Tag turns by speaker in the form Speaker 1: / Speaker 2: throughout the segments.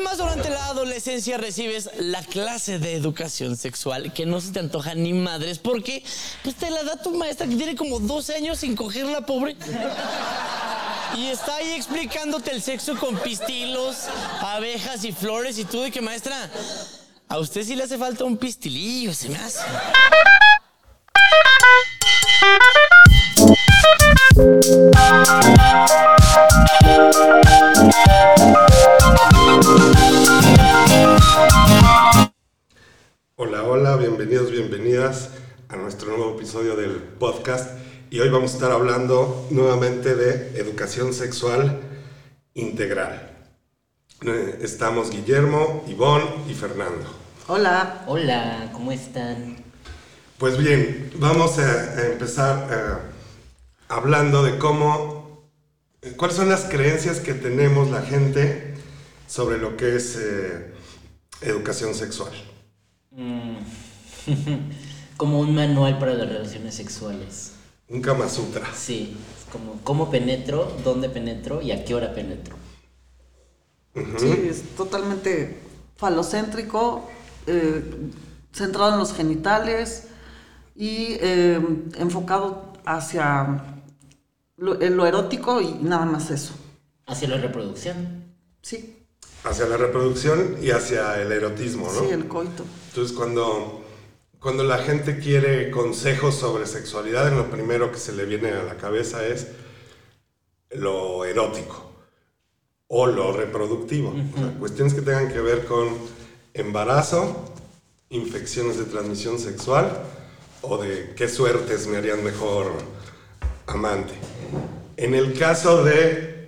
Speaker 1: además durante la adolescencia recibes la clase de educación sexual que no se te antoja ni madres porque pues te la da tu maestra que tiene como 12 años sin cogerla, pobre. Y está ahí explicándote el sexo con pistilos, abejas y flores y tú de que maestra, a usted sí le hace falta un pistilillo, se me hace.
Speaker 2: Hola, hola, bienvenidos, bienvenidas a nuestro nuevo episodio del podcast. Y hoy vamos a estar hablando nuevamente de educación sexual integral. Eh, Estamos Guillermo, Ivonne y Fernando.
Speaker 3: Hola.
Speaker 4: Hola, ¿cómo están?
Speaker 2: Pues bien, vamos a, a empezar eh, hablando de cómo, eh, cuáles son las creencias que tenemos la gente sobre lo que es eh, educación sexual.
Speaker 4: Mm, como un manual para las relaciones sexuales.
Speaker 2: Un Kama Sutra.
Speaker 4: Sí, es como cómo penetro, dónde penetro y a qué hora penetro.
Speaker 3: Sí, es totalmente falocéntrico, eh, centrado en los genitales y eh, enfocado hacia lo, en lo erótico y nada más eso.
Speaker 4: Hacia la reproducción.
Speaker 3: Sí,
Speaker 2: Hacia la reproducción y hacia el erotismo, ¿no?
Speaker 3: sí, el coito.
Speaker 2: Entonces, cuando, cuando la gente quiere consejos sobre sexualidad, lo primero que se le viene a la cabeza es lo erótico o lo reproductivo. O sea, cuestiones que tengan que ver con embarazo, infecciones de transmisión sexual o de qué suertes me harían mejor amante. En el caso de...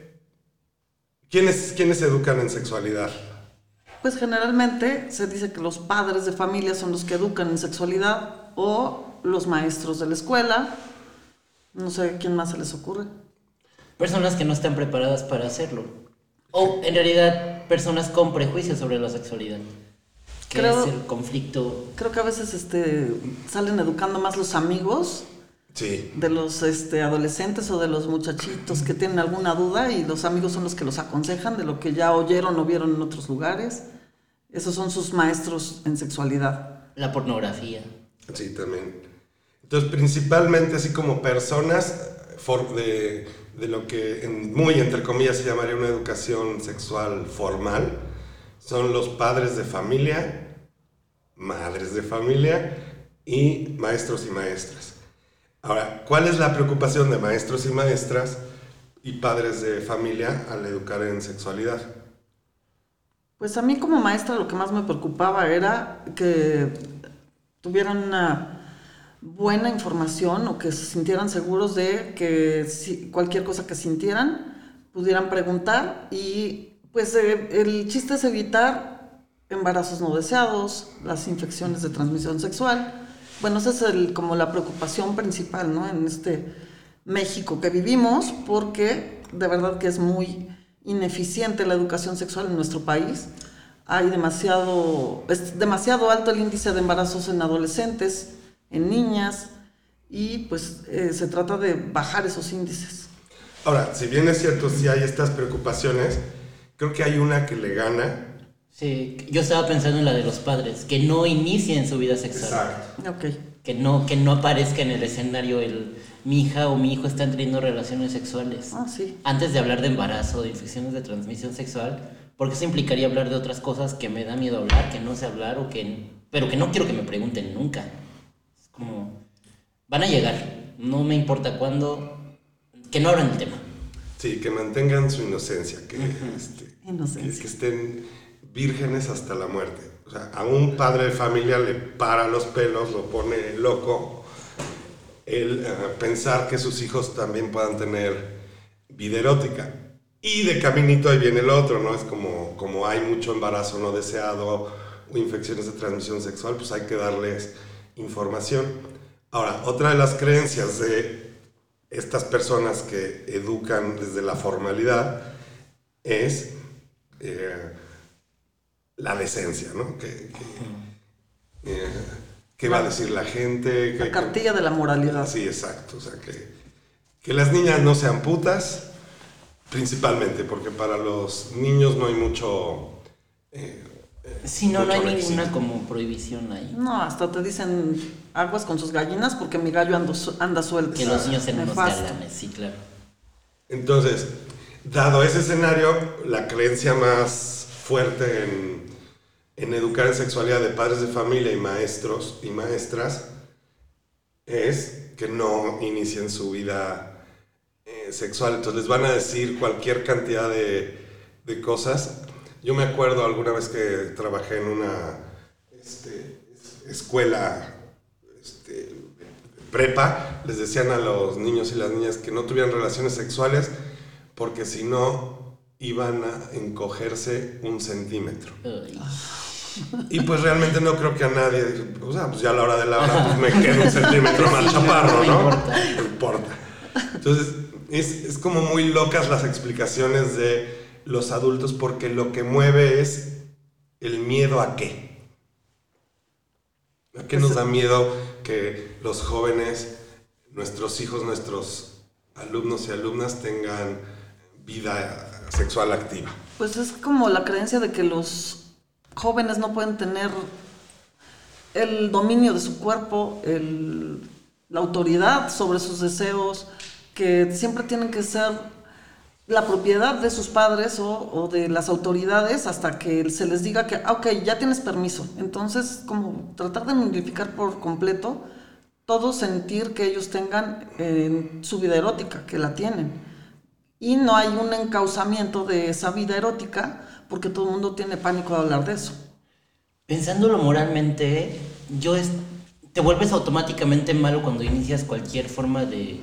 Speaker 2: ¿Quiénes, quiénes educan en sexualidad?
Speaker 3: Pues generalmente se dice que los padres de familia son los que educan en sexualidad o los maestros de la escuela. No sé quién más se les ocurre.
Speaker 4: Personas que no están preparadas para hacerlo. O en realidad personas con prejuicios sobre la sexualidad. Que
Speaker 3: Creo-
Speaker 4: es el conflicto.
Speaker 3: Creo que a veces este, salen educando más los amigos
Speaker 2: Sí.
Speaker 3: de los este, adolescentes o de los muchachitos que tienen alguna duda y los amigos son los que los aconsejan de lo que ya oyeron o vieron en otros lugares. Esos son sus maestros en sexualidad.
Speaker 4: La pornografía.
Speaker 2: Sí, también. Entonces, principalmente así como personas for- de, de lo que en- muy entre comillas se llamaría una educación sexual formal, son los padres de familia, madres de familia y maestros y maestras. Ahora, ¿cuál es la preocupación de maestros y maestras y padres de familia al educar en sexualidad?
Speaker 3: Pues a mí como maestra lo que más me preocupaba era que tuvieran una buena información o que se sintieran seguros de que cualquier cosa que sintieran pudieran preguntar y pues eh, el chiste es evitar embarazos no deseados, las infecciones de transmisión sexual. Bueno, esa es el- como la preocupación principal, ¿no? En este México que vivimos, porque de verdad que es muy ineficiente la educación sexual en nuestro país. Hay demasiado, es demasiado alto el índice de embarazos en adolescentes, en niñas, y pues eh, se trata de bajar esos índices.
Speaker 2: Ahora, si bien es cierto, si hay estas preocupaciones, creo que hay una que le gana.
Speaker 4: Sí, yo estaba pensando en la de los padres, que no inicien su vida sexual.
Speaker 3: Ok.
Speaker 4: Que no, que no aparezca en el escenario el mi hija o mi hijo están teniendo relaciones sexuales.
Speaker 3: Ah, sí.
Speaker 4: Antes de hablar de embarazo, de infecciones de transmisión sexual, porque eso implicaría hablar de otras cosas que me da miedo hablar, que no sé hablar o que pero que no quiero que me pregunten nunca. Es como van a llegar, no me importa cuándo, que no abran el tema.
Speaker 2: Sí, que mantengan su inocencia, que, este,
Speaker 3: Inocencia.
Speaker 2: que- que estén vírgenes hasta la muerte. O sea, a un padre de familia le para los pelos, lo pone loco el eh, pensar que sus hijos también puedan tener vida erótica. Y de caminito ahí viene el otro, ¿no? Es como, como hay mucho embarazo no deseado o infecciones de transmisión sexual, pues hay que darles información. Ahora, otra de las creencias de estas personas que educan desde la formalidad es eh, la decencia, ¿no? Que, que, eh, ¿Qué va a decir la gente?
Speaker 3: La
Speaker 2: Que-
Speaker 3: cartilla de la moralidad.
Speaker 2: Sí, exacto. O sea, que, que las niñas no sean putas, principalmente, porque para los niños no hay mucho eh,
Speaker 4: Sí, no, no hay ninguna como prohibición ahí.
Speaker 3: No, hasta te dicen aguas con sus gallinas porque mi gallo ando anda suelto.
Speaker 4: Que los niños sean unos galanes, sí, claro.
Speaker 2: Entonces, dado ese escenario, la creencia más fuerte en, en educar en sexualidad de padres de familia y maestros y maestras es que no inicien su vida eh, sexual. Entonces les van a decir cualquier cantidad de, de cosas. Yo me acuerdo alguna vez que trabajé en una este, es- escuela este, prepa, les decían a los niños y las niñas que no tuvieran relaciones sexuales porque si no iban a encogerse un centímetro. Y pues realmente no creo que a nadie, o sea, pues ya a la hora de la hora pues me quedo un centímetro más chaparro,
Speaker 4: no
Speaker 2: ¿no?
Speaker 4: importa.
Speaker 2: No importa. Entonces, es, es como muy locas las explicaciones de los adultos porque lo que mueve es el miedo a qué. ¿A qué nos da miedo que los jóvenes, nuestros hijos, nuestros alumnos y alumnas tengan vida sexual activa?
Speaker 3: Pues es como la creencia de que los jóvenes no pueden tener el dominio de su cuerpo, el- la autoridad sobre sus deseos, que siempre tienen que ser la propiedad de sus padres o, o de las autoridades hasta que se les diga que, ah, ok, ya tienes permiso. Entonces, como tratar de nullificar por completo todo sentir que ellos tengan en su vida erótica, que la tienen y no hay un encauzamiento de esa vida erótica porque todo el mundo tiene pánico de hablar de eso.
Speaker 4: Pensándolo moralmente, yo te vuelves automáticamente malo cuando inicias cualquier forma de...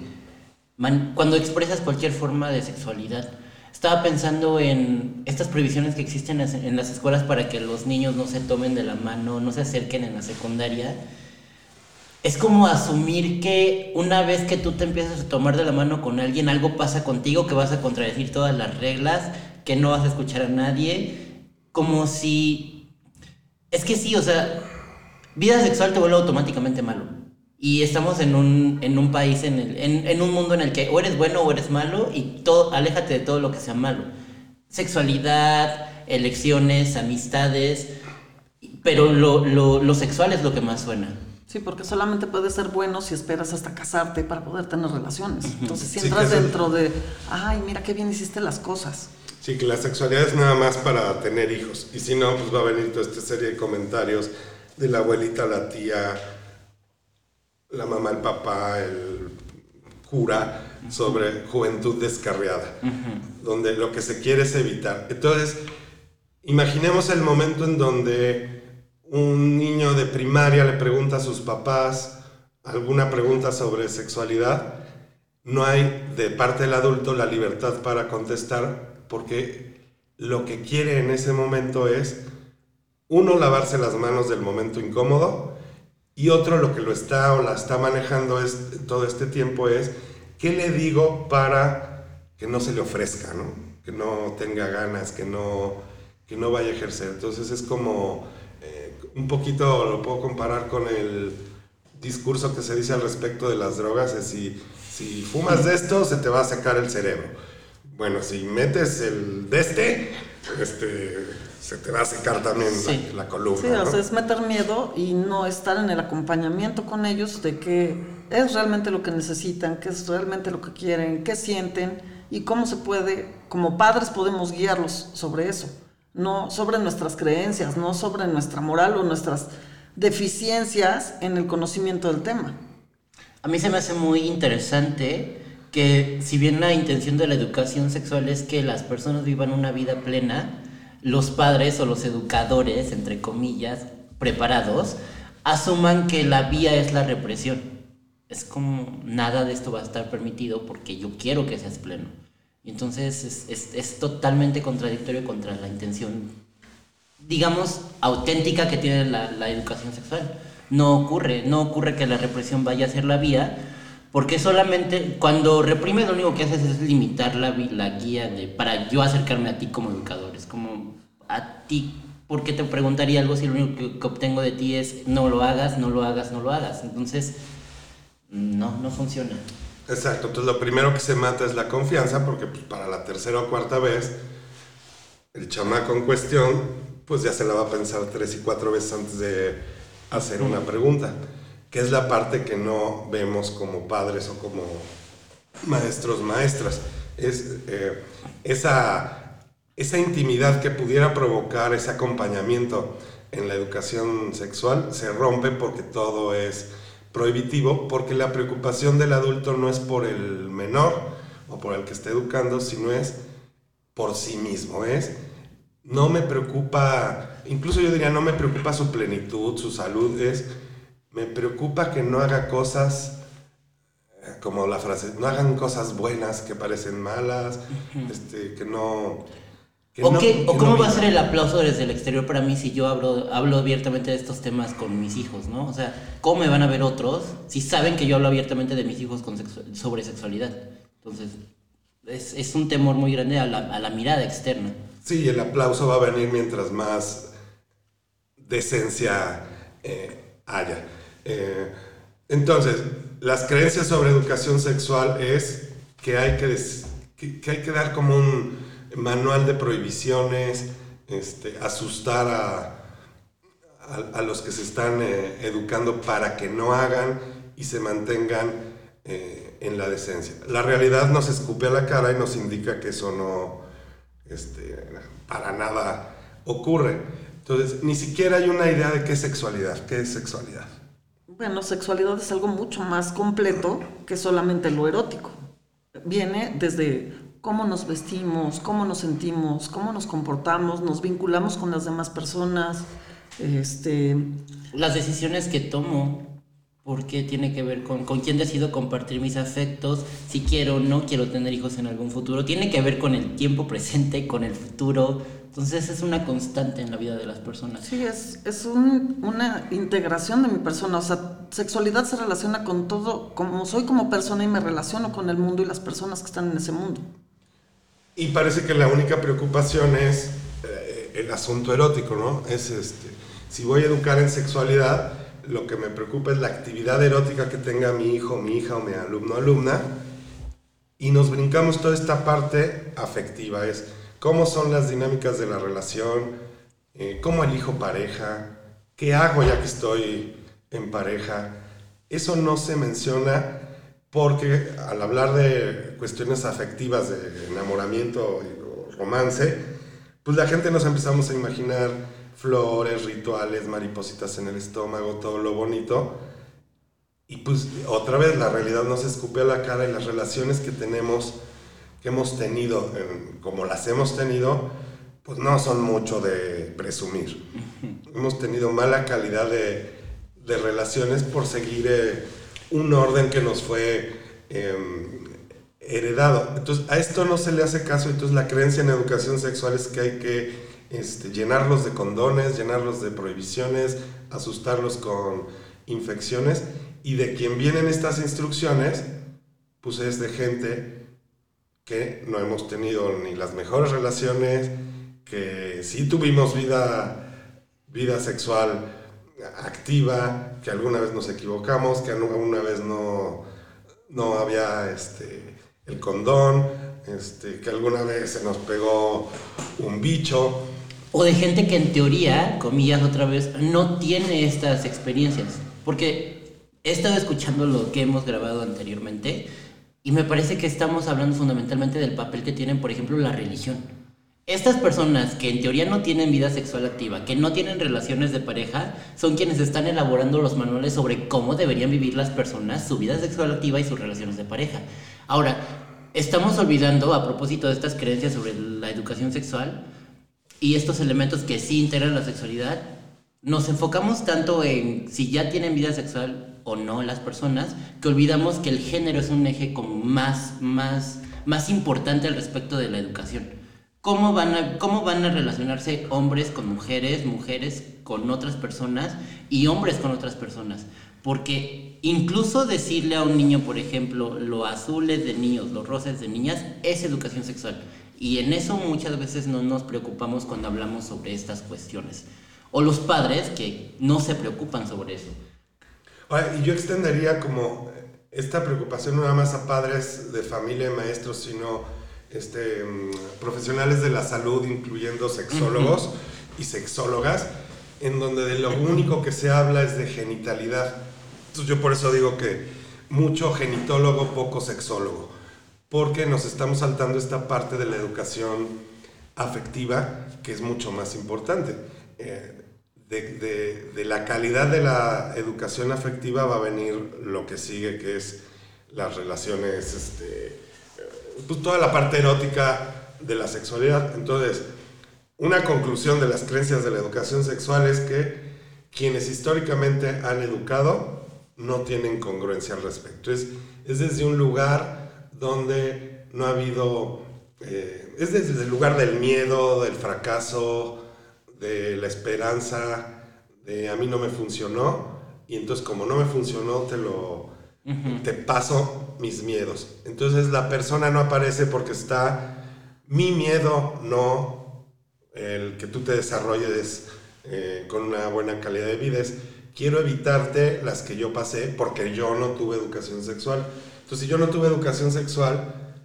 Speaker 4: cuando expresas cualquier forma de sexualidad. Estaba pensando en estas prohibiciones que existen en en las escuelas para que los niños no se tomen de la mano, no se acerquen en la secundaria. Es como asumir que una vez que tú te empiezas a tomar de la mano con alguien, algo pasa contigo, que vas a contradecir todas las reglas, que no vas a escuchar a nadie, como si... Es que sí, o sea, vida sexual te vuelve automáticamente malo. Y estamos en un, en un país, en, el, en, en un mundo en el que o eres bueno o eres malo y todo, aléjate de todo lo que sea malo. Sexualidad, elecciones, amistades, pero lo, lo, lo sexual es lo que más suena.
Speaker 3: Sí, porque solamente puedes ser bueno si esperas hasta casarte para poder tener relaciones. Entonces, si
Speaker 2: Sí,
Speaker 3: entras
Speaker 2: el-
Speaker 3: dentro de, ay, mira qué bien hiciste las cosas.
Speaker 2: Sí, que la sexualidad es nada más para tener hijos. Y si no, pues va a venir toda esta serie de comentarios de la abuelita, la tía, la mamá, el papá, el cura, sobre juventud descarriada, donde lo que se quiere es evitar. Entonces, imaginemos el momento en donde un niño de primaria le pregunta a sus papás alguna pregunta sobre sexualidad, no hay de parte del adulto la libertad para contestar porque lo que quiere en ese momento es, uno, lavarse las manos del momento incómodo y otro, lo que lo está o la está manejando es, todo este tiempo es, ¿qué le digo para que no se le ofrezca, ¿no? que no tenga ganas, que no, que no vaya a ejercer? Entonces es como, un poquito lo puedo comparar con el discurso que se dice al respecto de las drogas, es si, si fumas de esto se te va a sacar el cerebro. Bueno, si metes el de este, este se te va a secar también la-
Speaker 4: Sí.
Speaker 2: la, columna.
Speaker 3: Sí, o
Speaker 2: ¿no?
Speaker 3: sea, es meter miedo y no estar en el acompañamiento con ellos de qué es realmente lo que necesitan, qué es realmente lo que quieren, qué sienten y cómo se puede, como padres podemos guiarlos sobre eso, no sobre nuestras creencias, no sobre nuestra moral o nuestras deficiencias en el conocimiento del tema.
Speaker 4: A mí se me hace muy interesante que si bien la intención de la educación sexual es que las personas vivan una vida plena, los padres o los educadores, entre comillas, preparados, asuman que la vía es la represión. Es como nada de esto va a estar permitido porque yo quiero que seas pleno. Entonces es, totalmente contradictorio contra la intención digamos, auténtica que tiene la, educación sexual. No ocurre, no ocurre que la represión vaya a ser la vía, porque solamente cuando reprimes lo único que haces es limitar la, la guía de, para yo acercarme a ti como educador. Es como, a ti, ¿por qué te preguntaría algo si lo único que, que obtengo de ti es no lo hagas, no lo hagas, no lo hagas? Entonces, no, no funciona.
Speaker 2: Exacto, entonces lo primero que se mata es la confianza, porque pues, para la tercera o cuarta vez, el chamaco en cuestión pues ya se la va a pensar tres y cuatro veces antes de hacer una pregunta, que es la parte que no vemos como padres o como maestros, maestras. Es eh, esa, esa intimidad que pudiera provocar ese acompañamiento en la educación sexual se rompe porque todo es prohibitivo, porque la preocupación del adulto no es por el menor o por el que esté educando, sino es por sí mismo, es no me preocupa, incluso yo diría, no me preocupa su plenitud, su salud, es, me preocupa que no haga cosas, como la frase, no hagan cosas buenas que parecen malas, este, que no...
Speaker 4: ¿O,
Speaker 2: no-
Speaker 4: qué- o cómo va a ser el aplauso desde el exterior para mí si yo hablo, hablo abiertamente de estos temas con mis hijos, ¿no? O sea, ¿cómo me van a ver otros si saben que yo hablo abiertamente de mis hijos con sexu- sobre sexualidad? Entonces, es, es un temor muy grande a la, a la mirada externa.
Speaker 2: Sí, el aplauso va a venir mientras más decencia eh, haya. Eh, entonces, las creencias sobre educación sexual es que hay que, que hay que dar como un manual de prohibiciones, este, asustar a, a, los que se están eh, educando para que no hagan y se mantengan eh, en la decencia. La realidad nos escupe a la cara y nos indica que eso no, este, para nada ocurre. Entonces, ni siquiera hay una idea de qué es sexualidad. ¿Qué es sexualidad?
Speaker 3: Bueno, sexualidad es algo mucho más completo que solamente lo erótico. Viene desde cómo nos vestimos, cómo nos sentimos, cómo nos comportamos, nos vinculamos con las demás personas, este,
Speaker 4: Las decisiones que tomo, ¿por qué tiene que ver con, con quién decido compartir mis afectos? Si quiero o no quiero tener hijos en algún futuro. Tiene que ver con el tiempo presente, con el futuro. Entonces es una constante en la vida de las personas.
Speaker 3: Sí, es, es un- una integración de mi persona. O sea, sexualidad se relaciona con todo, como soy como persona y me relaciono con el mundo y las personas que están en ese mundo.
Speaker 2: Y parece que la única preocupación es eh, el asunto erótico, ¿no? Es este, si voy a educar en sexualidad, lo que me preocupa es la actividad erótica que tenga mi hijo, mi hija o mi alumno alumna. Y nos brincamos toda esta parte afectiva, es cómo son las dinámicas de la relación, eh, cómo elijo pareja, qué hago ya que estoy en pareja. Eso no se menciona porque al hablar de cuestiones afectivas, de enamoramiento y o romance, pues la gente nos empezamos a imaginar flores, rituales, maripositas en el estómago, todo lo bonito. Y pues otra vez la realidad nos escupe a la cara y las relaciones que tenemos, que hemos tenido, en- como las hemos tenido, pues no son mucho de presumir. hemos tenido mala calidad de, de relaciones por seguir eh, un orden que nos fue em, heredado. Entonces a esto no se le hace caso, entonces la creencia en educación sexual es que hay que este, llenarlos de condones, llenarlos de prohibiciones, asustarlos con infecciones y de quien vienen estas instrucciones, pues es de gente que no hemos tenido ni las mejores relaciones, que sí tuvimos vida, vida sexual activa, que alguna vez nos equivocamos, que alguna vez no, no había este, el condón, este, que alguna vez se nos pegó un bicho.
Speaker 4: O de gente que en teoría, comillas otra vez, no tiene estas experiencias. Porque he estado escuchando lo que hemos grabado anteriormente y me parece que estamos hablando fundamentalmente del papel que tienen, por ejemplo, la religión. Estas personas que en teoría no tienen vida sexual activa, que no tienen relaciones de pareja, son quienes están elaborando los manuales sobre cómo deberían vivir las personas su vida sexual activa y sus relaciones de pareja. Ahora, estamos olvidando, a propósito de estas creencias sobre la educación sexual, y estos elementos que sí integran la sexualidad, nos enfocamos tanto en si ya tienen vida sexual o no las personas, que olvidamos que el género es un eje como más, más, más importante al respecto de la educación. ¿Cómo van, a, ¿Cómo van a relacionarse hombres con mujeres, mujeres con otras personas y hombres con otras personas? Porque incluso decirle a un niño, por ejemplo, lo azul es de niños, lo rosa es de niñas, es educación sexual. Y en eso muchas veces no nos preocupamos cuando hablamos sobre estas cuestiones. O los padres que no se preocupan sobre eso.
Speaker 2: Ahora, y yo extendería como esta preocupación no nada más a padres de familia y maestros, sino este, mm, profesionales de la salud, incluyendo sexólogos, y sexólogas, en donde de lo único que se habla es de genitalidad. Entonces yo por eso digo que mucho genitólogo, poco sexólogo, porque nos estamos saltando esta parte de la educación afectiva que es mucho más importante. Eh, de, de, la calidad de la educación afectiva va a venir lo que sigue, que es las relaciones, este, pues toda la parte erótica de la sexualidad. Entonces, una conclusión de las creencias de la educación sexual es que quienes históricamente han educado no tienen congruencia al respecto. Es, es desde un lugar donde no ha habido, eh, es desde el lugar del miedo, del fracaso, de la esperanza, de a mí no me funcionó, y entonces como no me funcionó, te lo, te paso mis miedos. Entonces la persona no aparece porque está mi miedo, no el que tú te desarrolles eh, con una buena calidad de vida. Es, quiero evitarte las que yo pasé porque yo no tuve educación sexual. Entonces, si yo no tuve educación sexual,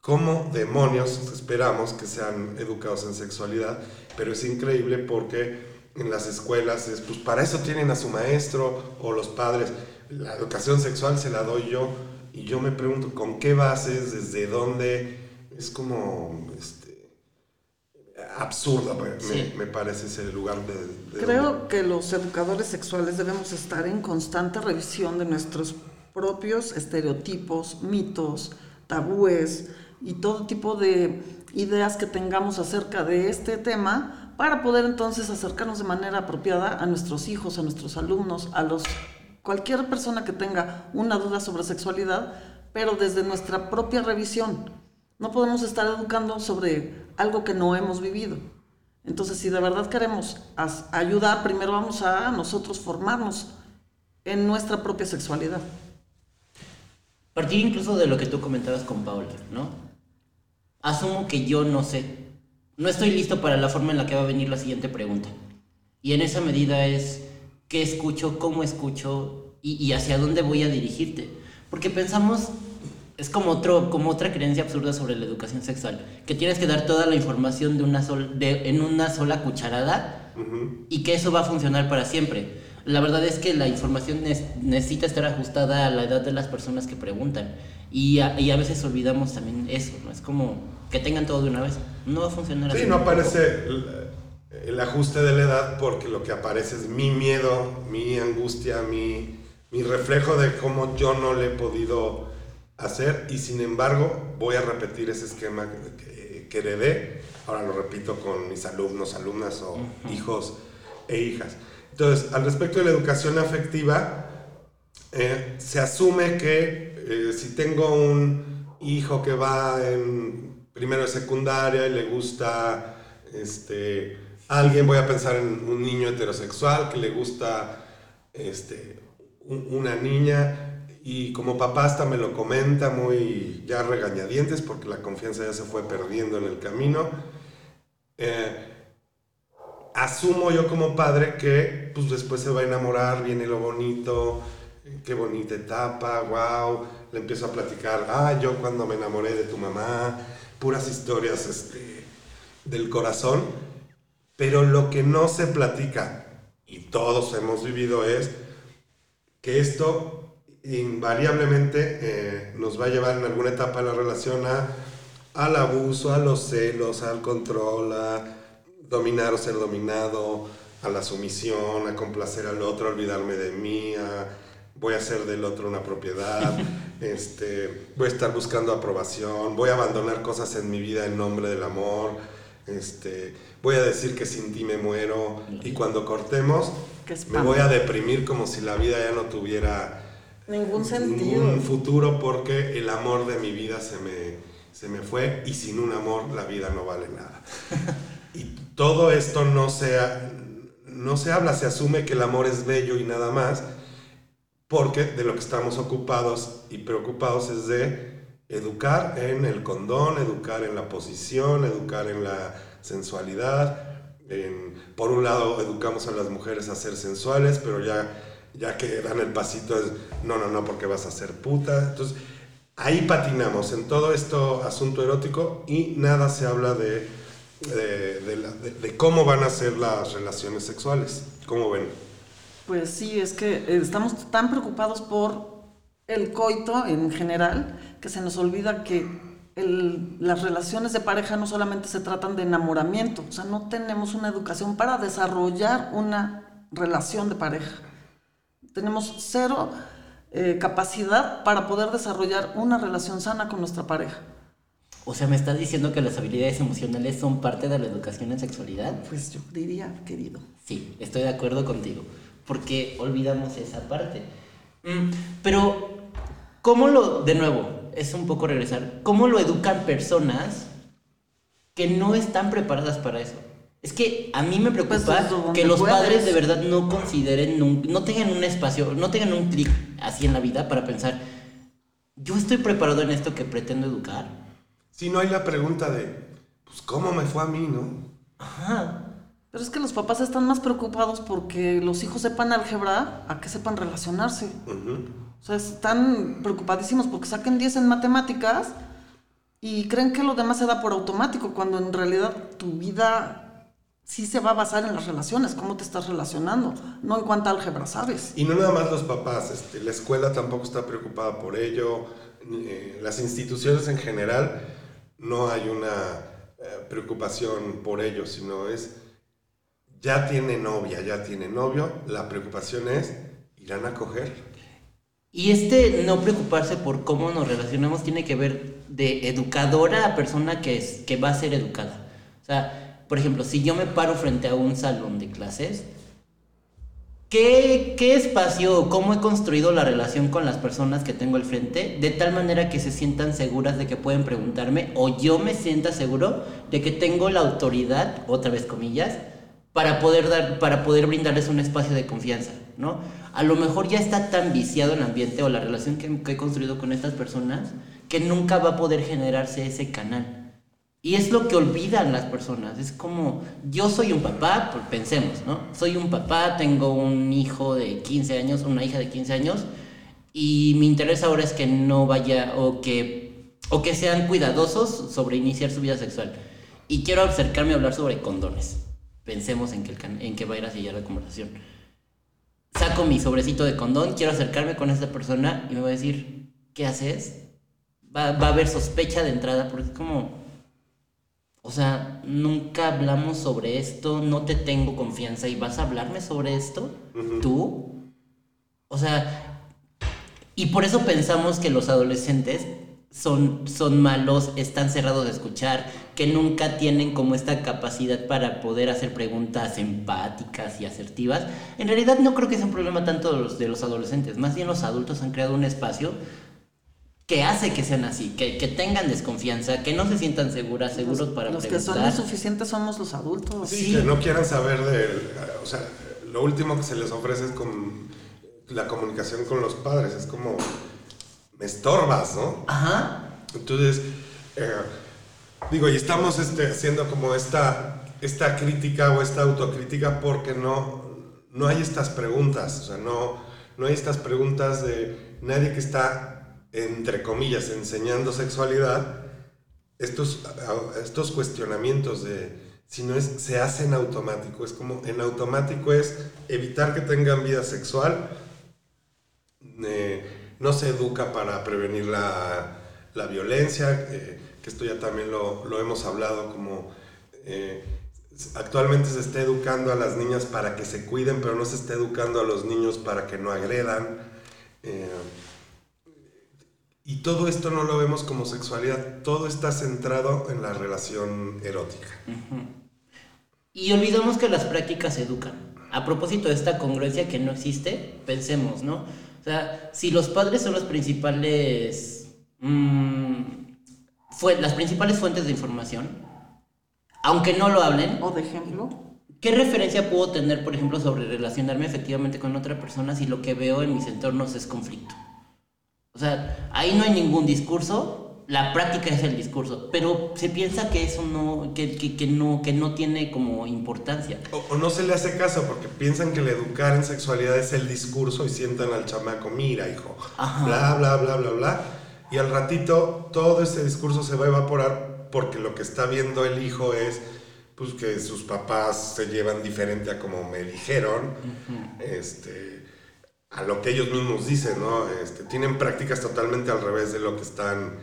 Speaker 2: ¿cómo demonios esperamos que sean educados en sexualidad? pero es increíble porque en las escuelas es, pues para eso tienen a su maestro o los padres. La educación sexual se la doy yo. Y yo me pregunto con qué bases, desde dónde, es como este, absurdo, me, parece ese lugar de...
Speaker 3: Creo que los educadores sexuales debemos estar en constante revisión de nuestros propios estereotipos, mitos, tabúes y todo tipo de ideas que tengamos acerca de este tema para poder entonces acercarnos de manera apropiada a nuestros hijos, a nuestros alumnos, a los cualquier persona que tenga una duda sobre sexualidad, pero desde nuestra propia revisión. No podemos estar educando sobre algo que no hemos vivido. Entonces, si de verdad queremos ayudar, primero vamos a nosotros formarnos en nuestra propia sexualidad.
Speaker 4: Partir incluso de lo que tú comentabas con Paula, ¿no? asumo que yo no sé. No estoy listo para la forma en la que va a venir la siguiente pregunta. Y en esa medida es qué escucho, cómo escucho y, hacia dónde voy a dirigirte. Porque pensamos, es como, otro, como otra creencia absurda sobre la educación sexual, que tienes que dar toda la información de una sol, de, en una sola cucharada y que eso va a funcionar para siempre. La verdad es que la información necesita estar ajustada a la edad de las personas que preguntan. Y a, y a veces olvidamos también eso, ¿no? Es como que tengan todo de una vez. No va a funcionar
Speaker 2: así. Sí, no aparece el, ajuste de la edad porque lo que aparece es mi miedo, mi angustia, mi, mi reflejo de cómo yo no le he podido hacer y sin embargo voy a repetir ese esquema que, que heredé. Ahora lo repito con mis alumnos, alumnas o hijos e hijas. Entonces, al respecto de la educación afectiva, eh, se asume que eh, si tengo un hijo que va en primero de secundaria y le gusta este, alguien, voy a pensar en un niño heterosexual que le gusta este, una niña y como papá hasta me lo comenta muy ya regañadientes porque la confianza ya se fue perdiendo en el camino. Eh, asumo yo como padre que pues después se va a enamorar, viene lo bonito, qué bonita etapa, wow, le empiezo a platicar, ah, yo cuando me enamoré de tu mamá, puras historias este, del corazón, pero lo que no se platica, y todos hemos vivido, es que esto invariablemente eh, nos va a llevar en alguna etapa de la relación a, al abuso, a los celos, al control, a dominar o ser dominado, a la sumisión, a complacer al otro, a olvidarme de mí, a voy a hacer del otro una propiedad, este, voy a estar buscando aprobación, voy a abandonar cosas en mi vida en nombre del amor, este, voy a decir que sin ti me muero y cuando cortemos me voy a deprimir como si la vida ya no tuviera
Speaker 3: ningún sentido,
Speaker 2: futuro porque el amor de mi vida se me, se me fue y sin un amor la vida no vale nada. y todo esto no se, no se habla, se asume que el amor es bello y nada más porque de lo que estamos ocupados y preocupados es de educar en el condón, educar en la posición, educar en la sensualidad. por un lado, educamos a las mujeres a ser sensuales, pero ya, ya que dan el pasito es, no, no, no, porque vas a ser puta. Entonces, ahí patinamos en todo esto asunto erótico y nada se habla de de, cómo van a ser las relaciones sexuales. ¿Cómo ven?
Speaker 3: Pues sí, es que eh, estamos tan preocupados por el coito en general que se nos olvida que el- las relaciones de pareja no solamente se tratan de enamoramiento, o sea, no tenemos una educación para desarrollar una relación de pareja. Tenemos cero eh, capacidad para poder desarrollar una relación sana con nuestra pareja.
Speaker 4: O sea, ¿me estás diciendo que las habilidades emocionales son parte de la educación en sexualidad?
Speaker 3: Pues yo diría, querido.
Speaker 4: Sí, estoy de acuerdo contigo. Porque olvidamos esa parte. Mm, pero, ¿cómo lo, de nuevo, es un poco regresar, ¿cómo lo educan personas que no están preparadas para eso? Es que a mí me preocupa
Speaker 3: Pues, donde
Speaker 4: que los
Speaker 3: puedes.
Speaker 4: padres de verdad no consideren, nun- no tengan un espacio, no tengan un clic así en la vida para pensar, yo estoy preparado en esto que pretendo educar.
Speaker 2: Si no hay la pregunta de, pues, ¿cómo me fue a mí, no?
Speaker 4: Ajá.
Speaker 3: Pero es que los papás están más preocupados porque los hijos sepan álgebra a que sepan relacionarse.
Speaker 2: Ujú.
Speaker 3: O sea, están preocupadísimos porque saquen 10 en matemáticas y creen que lo demás se da por automático, cuando en realidad tu vida sí se va a basar en las relaciones, cómo te estás relacionando, no en cuánta álgebra sabes.
Speaker 2: Y no nada más los papás, este, la escuela tampoco está preocupada por ello, eh, las instituciones en general no hay una eh, preocupación por ello, sino es, ya tiene novia, ya tiene novio, la preocupación es, ¿irán a coger?
Speaker 4: Y este no preocuparse por cómo nos relacionamos tiene que ver de educadora a persona que, es, que va a ser educada. O sea, por ejemplo, si yo me paro frente a un salón de clases, ¿qué, qué espacio cómo he construido la relación con las personas que tengo al frente de tal manera que se sientan seguras de que pueden preguntarme o yo me sienta seguro de que tengo la autoridad, otra vez comillas, para poder dar para poder brindarles un espacio de confianza, ¿no? A lo mejor ya está tan viciado el ambiente o la relación que, he construido con estas personas que nunca va a poder generarse ese canal. Y es lo que olvidan las personas. Es como, yo soy un papá, pues pensemos, ¿no? Soy un papá, tengo un hijo de 15 años, una hija de 15 años, y mi interés ahora es que no vaya o que, o que sean cuidadosos sobre iniciar su vida sexual. Y quiero acercarme a hablar sobre condones. Pensemos en que, en que va a ir hacia allá la conversación. Saco mi sobrecito de condón, quiero acercarme con esta persona y me va a decir, ¿qué haces? Va, va a haber sospecha de entrada porque es como, o sea, nunca hablamos sobre esto, no te tengo confianza y vas a hablarme sobre esto, tú. O sea, y por eso pensamos que los adolescentes son, son malos, están cerrados de escuchar, que nunca tienen como esta capacidad para poder hacer preguntas empáticas y asertivas. En realidad no creo que sea un problema tanto de los, de los adolescentes, más bien los adultos han creado un espacio que hace que sean así, que, que tengan desconfianza, que no se sientan seguras, seguros para
Speaker 3: Los que son
Speaker 4: preguntar.
Speaker 3: insuficientes somos los adultos.
Speaker 2: Sí,
Speaker 4: Sí.
Speaker 2: que no quieran saber de, o sea, lo último que se les ofrece es con la comunicación con los padres, es como, me estorbas, ¿no?
Speaker 4: Ajá.
Speaker 2: Entonces, eh, digo, y estamos este, haciendo como esta, esta crítica o esta autocrítica porque no, no hay estas preguntas, o sea, no, no hay estas preguntas de nadie que está, entre comillas, enseñando sexualidad, estos, estos cuestionamientos de si no es, se hace en automático, es como en automático es evitar que tengan vida sexual, eh, no se educa para prevenir la, la violencia, eh, que esto ya también lo, lo hemos hablado, como eh, actualmente se está educando a las niñas para que se cuiden, pero no se está educando a los niños para que no agredan. eh, y todo esto no lo vemos como sexualidad, todo está centrado en la relación erótica.
Speaker 4: Y olvidamos que las prácticas educan. A propósito de esta congruencia que no existe, pensemos, ¿no? O sea, si los padres son los principales. mm, fue, las principales fuentes de información, aunque no lo hablen,
Speaker 3: O de ejemplo,
Speaker 4: ¿qué referencia puedo tener, por ejemplo, sobre relacionarme efectivamente con otra persona si lo que veo en mis entornos es conflicto? O sea, ahí no hay ningún discurso, la práctica es el discurso, pero se piensa que eso no, que, que, que no, que no tiene como importancia.
Speaker 2: O, o no se le hace caso porque piensan que el educar en sexualidad es el discurso y sientan al chamaco, mira hijo,
Speaker 4: Ajá.
Speaker 2: bla, bla, bla, bla, bla. Y al ratito todo ese discurso se va a evaporar porque lo que está viendo el hijo es pues que sus papás se llevan diferente a como me dijeron, este, a lo que ellos mismos dicen, ¿no? Este, tienen prácticas totalmente al revés de lo que están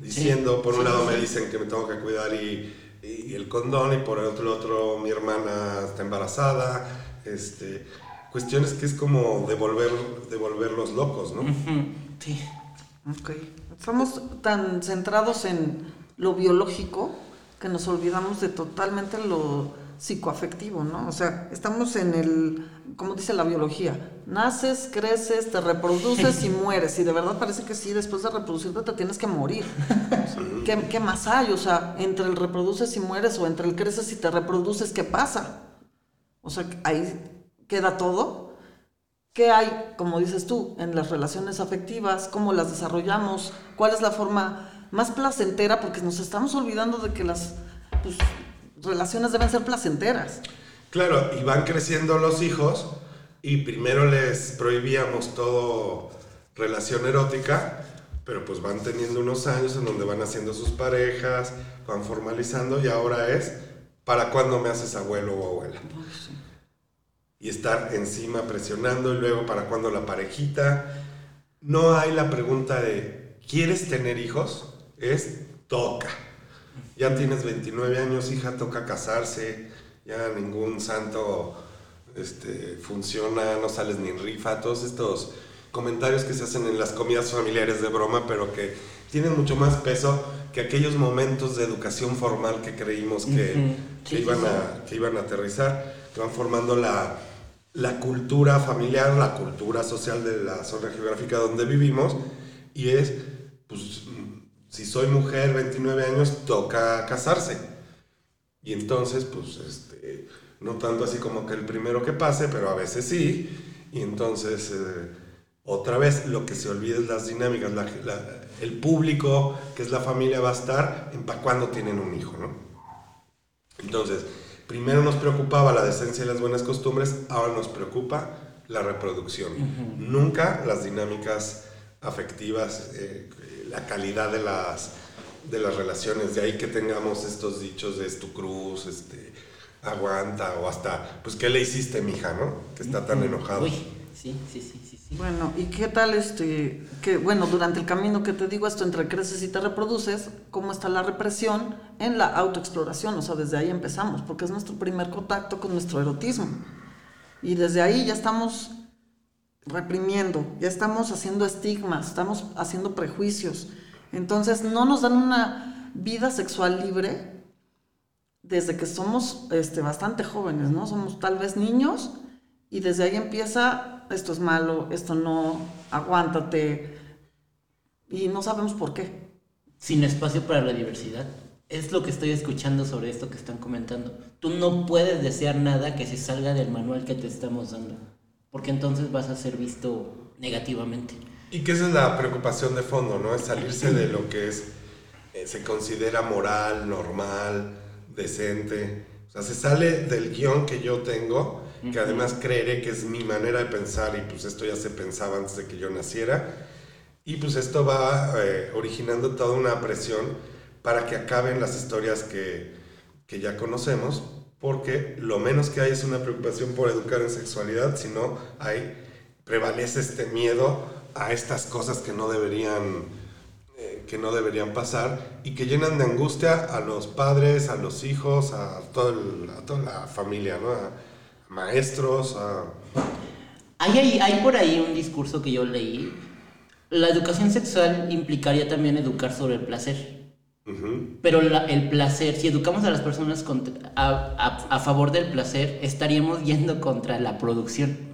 Speaker 2: diciendo. por un lado me dicen que me tengo que cuidar y, y, el condón, y por el otro, otro mi hermana está embarazada, este, cuestiones que es como devolver, devolverlos locos, ¿no?
Speaker 4: Sí.
Speaker 3: Ok. Estamos tan centrados en lo biológico que nos olvidamos de totalmente lo psicoafectivo, ¿no? O sea, estamos en el, como dice la biología, naces, creces, te reproduces y mueres. Y de verdad parece que sí, después de reproducirte te tienes que morir. ¿Qué, ¿Qué, más hay? O sea, entre el reproduces y mueres o entre el creces y te reproduces, ¿qué pasa? O sea, ahí queda todo. ¿Qué hay, como dices tú, en las relaciones afectivas? ¿Cómo las desarrollamos? ¿Cuál es la forma más placentera? Porque nos estamos olvidando de que las pues, relaciones deben ser placenteras.
Speaker 2: Claro, y van creciendo los hijos y primero les prohibíamos todo relación erótica, pero pues van teniendo unos años en donde van haciendo sus parejas, van formalizando y ahora es, ¿para cuándo me haces abuelo o abuela? y estar encima presionando y luego para cuando la parejita. No hay la pregunta de, ¿quieres tener hijos? Es toca. Ya tienes 29 años, hija, toca casarse, ya ningún santo este, funciona, no sales ni en rifa, todos estos comentarios que se hacen en las comidas familiares de broma, pero que tienen mucho más peso que aquellos momentos de educación formal que creímos que, iban, a, que iban a aterrizar, que van formando la, la cultura familiar, la cultura social de la zona geográfica donde vivimos, y es, pues, si soy mujer, 29 años, toca casarse. Y entonces, pues, este, no tanto así como que el primero que pase, pero a veces sí, y entonces, eh, otra vez, lo que se olvida es las dinámicas, el público, que es la familia, va a estar en para cuando tienen un hijo, ¿no? Entonces, primero nos preocupaba la decencia y las buenas costumbres, ahora nos preocupa la reproducción. Nunca las dinámicas afectivas, eh, la calidad de las, de las relaciones, de ahí que tengamos estos dichos de es tu cruz, este, aguanta, o hasta, pues, ¿qué le hiciste, mija, no? Que está tan enojado.
Speaker 4: Uy, sí, sí, sí, sí.
Speaker 3: Bueno, ¿y qué tal este, que, bueno, durante el camino que te digo esto, entre creces y te reproduces, cómo está la represión en la autoexploración? O sea, desde ahí empezamos, porque es nuestro primer contacto con nuestro erotismo. Y desde ahí ya estamos reprimiendo, ya estamos haciendo estigmas, estamos haciendo prejuicios. Entonces, no nos dan una vida sexual libre desde que somos este, bastante jóvenes, ¿no? Somos tal vez niños y desde ahí empieza esto es malo, esto no, aguántate. Y no sabemos por qué.
Speaker 4: Sin espacio para la diversidad. Es lo que estoy escuchando sobre esto que están comentando. Tú no puedes desear nada que se salga del manual que te estamos dando. Porque entonces vas a ser visto negativamente.
Speaker 2: Y que esa es la preocupación de fondo, ¿no? Es salirse de lo que es, eh, se considera moral, normal, decente. O sea, se sale del guion que yo tengo que además creeré que es mi manera de pensar y pues esto ya se pensaba antes de que yo naciera. Y pues esto va eh, originando toda una presión para que acaben las historias que, que ya conocemos, porque lo menos que hay es una preocupación por educar en sexualidad, sino hay, prevalece este miedo a estas cosas que no deberían eh, que no deberían pasar y que llenan de angustia a los padres, a los hijos, a, todo a toda la familia, ¿no? maestros.
Speaker 4: Hay, hay, por ahí un discurso que yo leí. La educación sexual implicaría también educar sobre el placer. Pero el placer, si educamos a las personas a, favor del placer, estaríamos yendo contra la producción.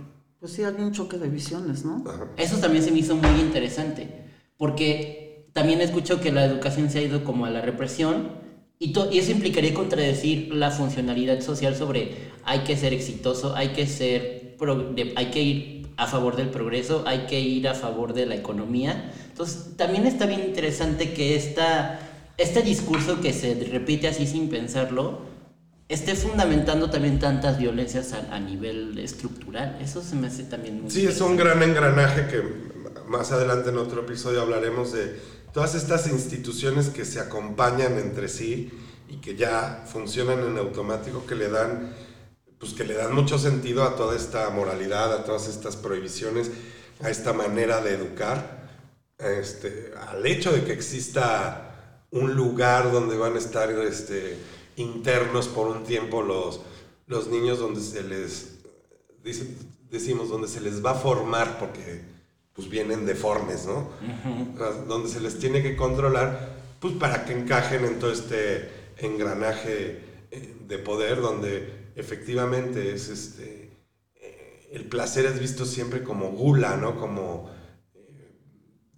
Speaker 3: Pues sí, hay un choque de visiones, ¿no?
Speaker 4: Eso también se me hizo muy interesante, porque también escucho que la educación se ha ido como a la represión, y, y, eso implicaría contradecir la funcionalidad social sobre hay que ser exitoso, hay que ser hay que ir a favor del progreso, hay que ir a favor de la economía. Entonces, también está bien interesante que esta, este discurso que se repite así sin pensarlo esté fundamentando también tantas violencias a, a nivel estructural. Eso se me hace también muy
Speaker 2: Sí, es un gran engranaje que más adelante en otro episodio hablaremos de todas estas instituciones que se acompañan entre sí y que ya funcionan en automático, que le dan, pues que le dan mucho sentido a toda esta moralidad, a todas estas prohibiciones, a esta manera de educar, este, al hecho de que exista un lugar donde van a estar este, internos por un tiempo los, los niños, donde se les, decimos, donde se les va a formar, porque pues vienen deformes, ¿no? Donde se les tiene que controlar, pues para que encajen en todo este engranaje eh, de poder, donde efectivamente es este, eh, el placer es visto siempre como gula, ¿no? Como eh,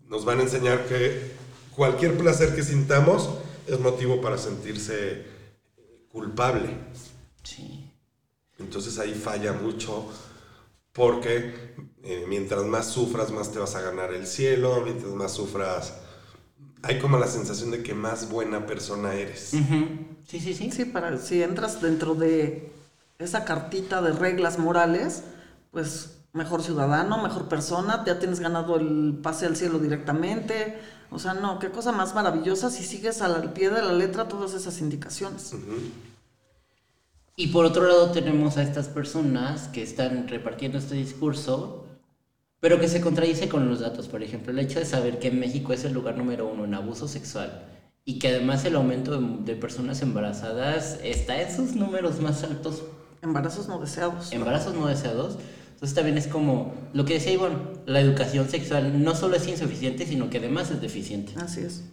Speaker 2: nos van a enseñar que cualquier placer que sintamos es motivo para sentirse culpable.
Speaker 4: Sí.
Speaker 2: Entonces ahí falla mucho porque eh, mientras más sufras, más te vas a ganar el cielo, mientras más sufras, hay como la sensación de que más buena persona eres.
Speaker 4: Sí, sí, sí.
Speaker 3: Sí, para si entras dentro de esa cartita de reglas morales, pues mejor ciudadano, mejor persona, ya tienes ganado el pase al cielo directamente. O sea, no, qué cosa más maravillosa si sigues al pie de la letra todas esas indicaciones.
Speaker 4: Y por otro lado tenemos a estas personas que están repartiendo este discurso, pero que se contradice con los datos. Por ejemplo, el hecho de saber que México es el lugar número uno en abuso sexual y que además el aumento de, de personas embarazadas está en sus números más altos,
Speaker 3: Embarazos no deseados.
Speaker 4: embarazos no deseados. Entonces también es como lo que decía Ivonne, la educación sexual no solo es insuficiente, sino que además es deficiente.
Speaker 3: Así es.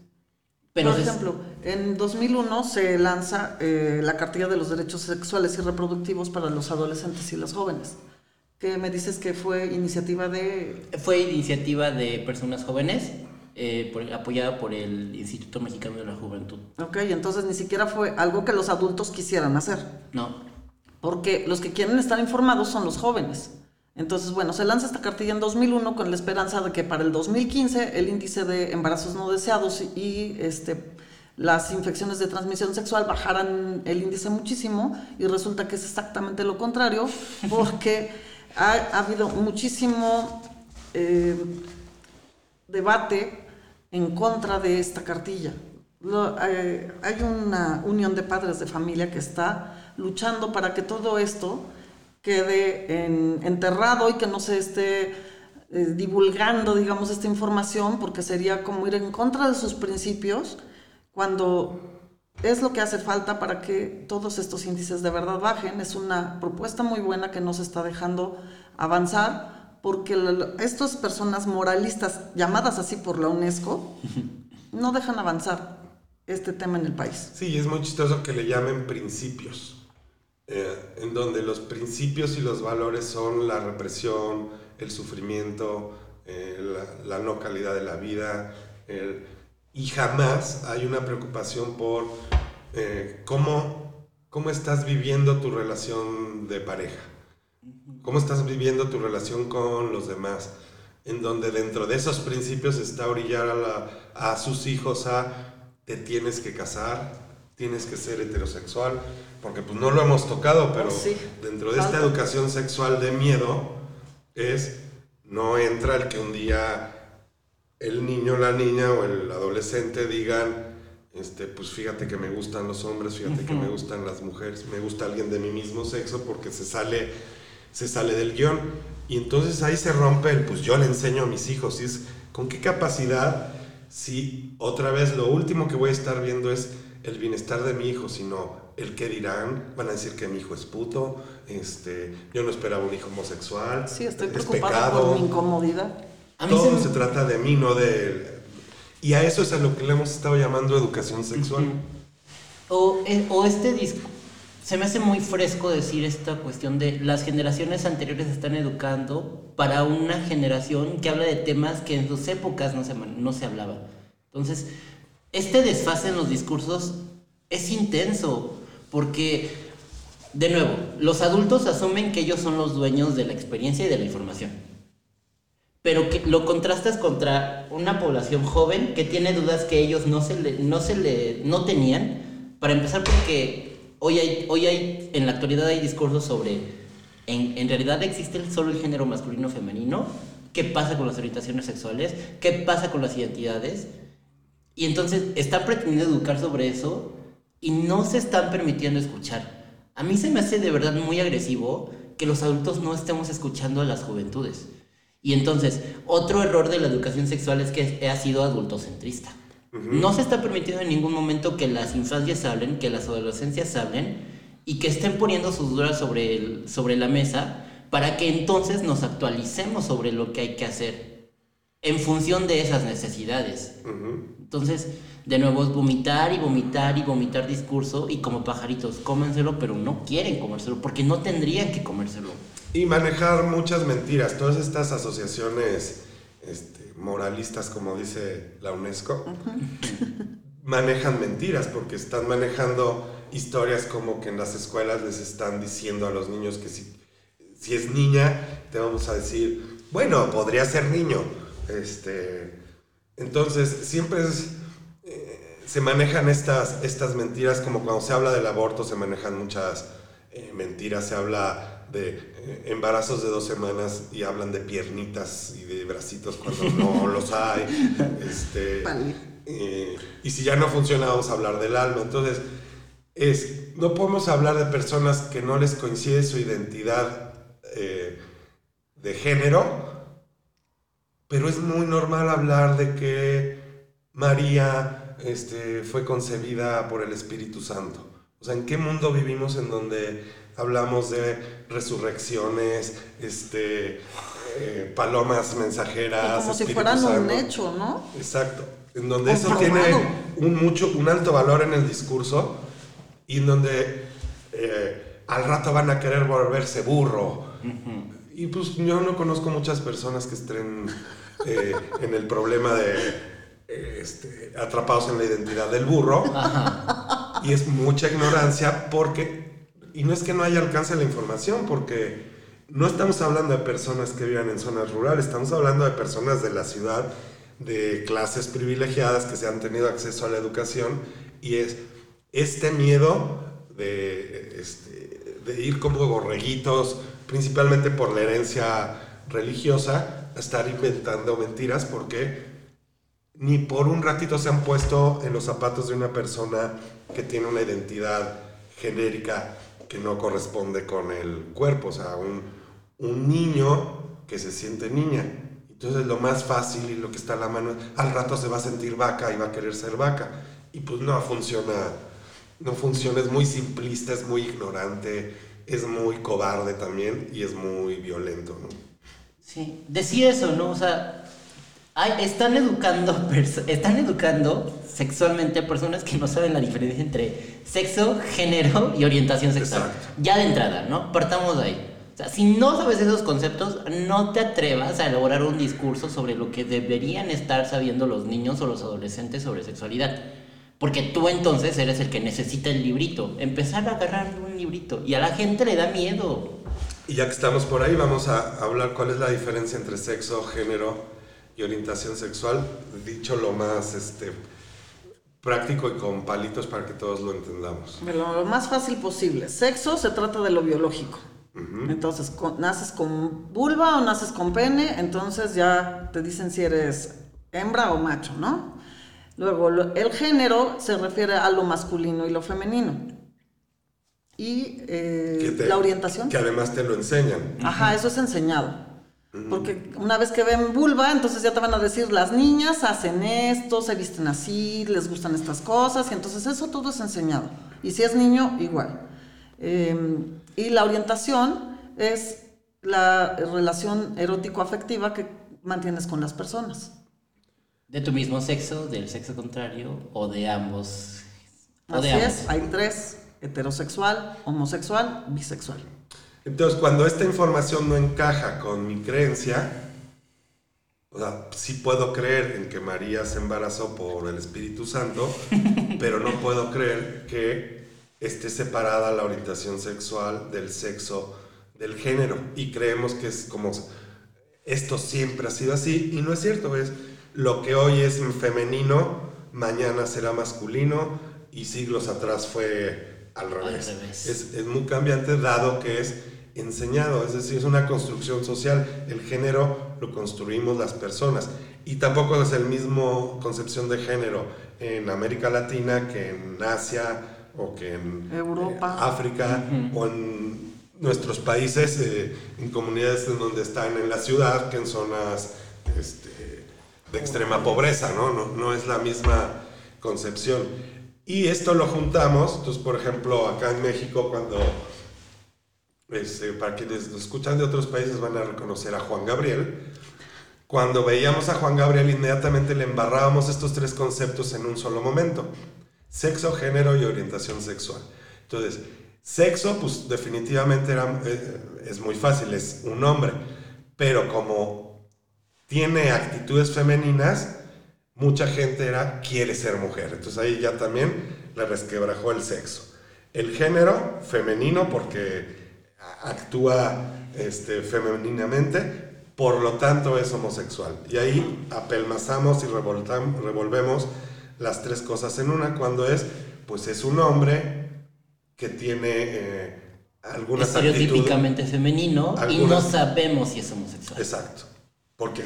Speaker 4: Pero
Speaker 3: Por
Speaker 4: es-
Speaker 3: ejemplo, en 2001 se lanza eh, la Cartilla de los Derechos Sexuales y Reproductivos para los adolescentes y los jóvenes. Que me dices que fue iniciativa de...
Speaker 4: Fue iniciativa de personas jóvenes, eh, por- apoyada por el Instituto Mexicano de la Juventud.
Speaker 3: Ok, entonces ni siquiera fue algo que los adultos quisieran hacer.
Speaker 4: No,
Speaker 3: Porque los que quieren estar informados son los jóvenes. Entonces, bueno, se lanza esta cartilla en 2001 con la esperanza de que para el 2015 el índice de embarazos no deseados y este, las infecciones de transmisión sexual bajaran el índice muchísimo y resulta que es exactamente lo contrario porque ha, ha habido muchísimo eh, debate en contra de esta cartilla. Lo- eh, hay una unión de padres de familia que está luchando para que todo esto quede en- enterrado y que no se esté eh, divulgando, digamos, esta información, porque sería como ir en contra de sus principios cuando es lo que hace falta para que todos estos índices de verdad bajen. Es una propuesta muy buena que nos está dejando avanzar, porque la- estas personas moralistas, llamadas así por la UNESCO, no dejan avanzar este tema en el país.
Speaker 2: Sí, es muy chistoso que le llamen principios, eh, en donde los principios y los valores son la represión, el sufrimiento, eh, la, la no calidad de la vida, el- y jamás hay una preocupación por eh, cómo, cómo estás viviendo tu relación de pareja, cómo estás viviendo tu relación con los demás, en donde dentro de esos principios está orillar a, la- a sus hijos a te tienes que casar, tienes que ser heterosexual, porque pues no lo hemos tocado, pero
Speaker 3: Oh, sí.
Speaker 2: dentro de esta
Speaker 3: Falta.
Speaker 2: educación sexual de miedo es no entra el que un día el niño, la niña o el adolescente digan, este, pues fíjate que me gustan los hombres, fíjate que me gustan las mujeres, me gusta alguien de mi mismo sexo porque se sale, se sale del guion. Y entonces ahí se rompe el, pues yo le enseño a mis hijos, y es, ¿con qué capacidad si otra vez lo último que voy a estar viendo es el bienestar de mi hijo, sino el que dirán, van a decir que mi hijo es puto, este, yo no esperaba un hijo homosexual,
Speaker 3: Sí, estoy
Speaker 2: es
Speaker 3: preocupada
Speaker 2: pecado.
Speaker 3: por mi incomodidad.
Speaker 4: A mí
Speaker 2: Todo
Speaker 4: se me-
Speaker 2: se trata de mí, no de él. Y a eso es a lo que le hemos estado llamando educación sexual.
Speaker 4: O, eh, o este disco. Se me hace muy fresco decir esta cuestión de las generaciones anteriores están educando para una generación que habla de temas que en sus épocas no se, no se hablaba. Entonces, este desfase en los discursos es intenso porque, de nuevo, los adultos asumen que ellos son los dueños de la experiencia y de la información. Pero que lo contrastas contra una población joven que tiene dudas que ellos no se le, no se le, no tenían. Para empezar, porque hoy hay, hoy hay, en la actualidad hay discursos sobre, en, en realidad existe solo el género masculino o femenino, qué pasa con las orientaciones sexuales, qué pasa con las identidades. Y entonces están pretendiendo educar sobre eso y no se están permitiendo escuchar. A mí se me hace de verdad muy agresivo que los adultos no estemos escuchando a las juventudes. Y entonces, otro error de la educación sexual es que ha sido adultocentrista. No se está permitiendo en ningún momento que las infancias hablen, que las adolescencias hablen y que estén poniendo sus dudas sobre, el, sobre la mesa para que entonces nos actualicemos sobre lo que hay que hacer en función de esas necesidades. Entonces, de nuevo es vomitar y vomitar y vomitar discurso y como pajaritos, cómenselo, pero no quieren comérselo porque no tendrían que comérselo.
Speaker 2: Y manejar muchas mentiras, todas estas asociaciones este, moralistas, como dice la UNESCO, manejan mentiras porque están manejando historias como que en las escuelas les están diciendo a los niños que si, si es niña, te vamos a decir, bueno, podría ser niño. Este, entonces, siempre eh, se manejan estas, estas mentiras, como cuando se habla del aborto, se manejan muchas eh, mentiras, se habla de eh, embarazos de dos semanas y hablan de piernitas y de bracitos cuando no los hay. Este, y si ya no funciona, vamos a hablar del alma. Entonces, es, no podemos hablar de personas que no les coincide su identidad de género, pero es muy normal hablar de que María este, fue concebida por el Espíritu Santo. O sea, ¿en qué mundo vivimos en donde hablamos de resurrecciones, este, eh, palomas mensajeras.
Speaker 3: como si fueran un hecho, ¿no?
Speaker 2: Exacto. En donde eso tiene un, mucho, un alto valor en el discurso y en donde eh, al rato van a querer volverse burro. Y pues yo no conozco muchas personas que estén eh, en el problema de este, atrapados en la identidad del burro. Y es mucha ignorancia porque y no es que no haya alcance a la información, porque no estamos hablando de personas que vivan en zonas rurales, estamos hablando de personas de la ciudad, de clases privilegiadas que se han tenido acceso a la educación, y es este miedo de, este, de ir como borreguitos, principalmente por la herencia religiosa, estar inventando mentiras porque ni por un ratito se han puesto en los zapatos de una persona que tiene una identidad genérica que no corresponde con el cuerpo, o sea, un, un niño que se siente niña. Entonces lo más fácil y lo que está a la mano, al rato se va a sentir vaca y va a querer ser vaca. Y pues no funciona, no funciona, es muy simplista, es muy ignorante, es muy cobarde también y es muy violento, ¿no?
Speaker 4: Sí, decía eso, ¿no? O sea, están educando, están educando sexualmente a personas que no saben la diferencia entre sexo, género y orientación sexual. Ya de entrada, ¿no? Partamos de ahí. O sea, si no sabes esos conceptos, no te atrevas a elaborar un discurso sobre lo que deberían estar sabiendo los niños o los adolescentes sobre sexualidad. Porque tú entonces eres el que necesita el librito. Empezar a agarrar un librito. Y a la gente le da miedo.
Speaker 2: Y ya que estamos por ahí, vamos a hablar cuál es la diferencia entre sexo, género y orientación sexual, dicho lo más este, práctico y con palitos para que todos lo entendamos.
Speaker 3: Lo, más fácil posible. Sexo se trata de lo biológico. Entonces, naces con vulva o naces con pene, entonces ya te dicen si eres hembra o macho, ¿no? Luego, el género se refiere a lo masculino y lo femenino. Y eh, la orientación.
Speaker 2: Que además te lo enseñan.
Speaker 3: Ajá, eso es enseñado. Porque una vez que ven vulva, entonces ya te van a decir, las niñas hacen esto, se visten así, les gustan estas cosas, y entonces eso todo es enseñado. Y si es niño, igual. Em, y la orientación es la relación erótico-afectiva que mantienes con las personas.
Speaker 4: De tu mismo sexo, del sexo contrario o de ambos.
Speaker 3: Así es, hay tres, heterosexual, homosexual, bisexual.
Speaker 2: Entonces, cuando esta información no encaja con mi creencia, o sea, sí puedo creer en que María se embarazó por el Espíritu Santo, pero no puedo creer que esté separada la orientación sexual del sexo, del género. Y creemos que es como, esto siempre ha sido así, y no es cierto, es lo que hoy es femenino, mañana será masculino, y siglos atrás fue al revés. Es, es muy cambiante dado que es enseñado, es decir, es una construcción social. El género lo construimos las personas. Y tampoco es el mismo concepción de género en América Latina que en Asia o que en
Speaker 3: Europa.
Speaker 2: eh, África o en nuestros países, eh, en comunidades en donde están en la ciudad, que en zonas este, de extrema pobreza, ¿no? ¿no? No es la misma concepción. Y esto lo juntamos, entonces, por ejemplo, acá en México, cuando, este, para quienes nos escuchan de otros países van a reconocer a Juan Gabriel, cuando veíamos a Juan Gabriel, inmediatamente le embarrábamos estos tres conceptos en un solo momento. Sexo, género y orientación sexual. Entonces, sexo, pues definitivamente era, eh, es muy fácil, es un hombre. Pero como tiene actitudes femeninas, mucha gente era, quiere ser mujer. Entonces ahí ya también le resquebrajó el sexo. El género, femenino, porque actúa este, femeninamente, por lo tanto es homosexual. Y ahí apelmazamos y revolvemos las tres cosas en una, cuando es, pues es un hombre que tiene eh, algunas.
Speaker 4: Estereotípicamente femenino y no sabemos si es homosexual.
Speaker 2: Exacto. Porque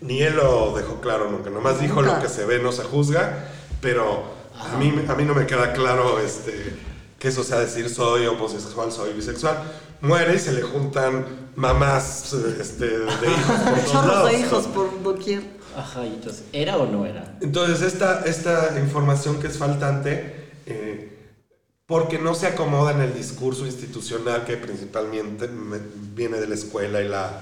Speaker 2: ni él lo dejó claro nunca, nomás dijo
Speaker 3: Nunca.
Speaker 2: lo que se ve no se juzga, pero a mí, a mí no me queda claro este, que eso sea decir soy homosexual, soy bisexual. Muere y se le juntan mamás este, de hijos por lados.
Speaker 3: de hijos por doquier.
Speaker 4: Ajá, y entonces, ¿era o no era?
Speaker 2: Entonces, esta, esta información que es faltante, eh, porque no se acomoda en el discurso institucional que principalmente me- viene de la escuela y la,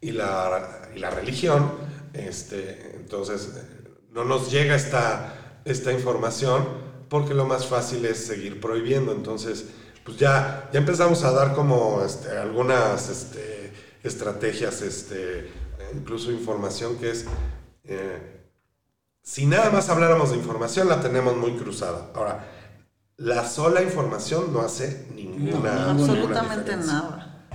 Speaker 2: y la, y la religión, este, entonces eh, no nos llega esta, esta información porque lo más fácil es seguir prohibiendo. Entonces, pues ya, ya empezamos a dar como este, algunas este, estrategias, este, incluso información que es... eh, si nada más habláramos de información, la tenemos muy cruzada. Ahora, la sola información no hace ninguna,
Speaker 4: No,
Speaker 3: Absolutamente nada.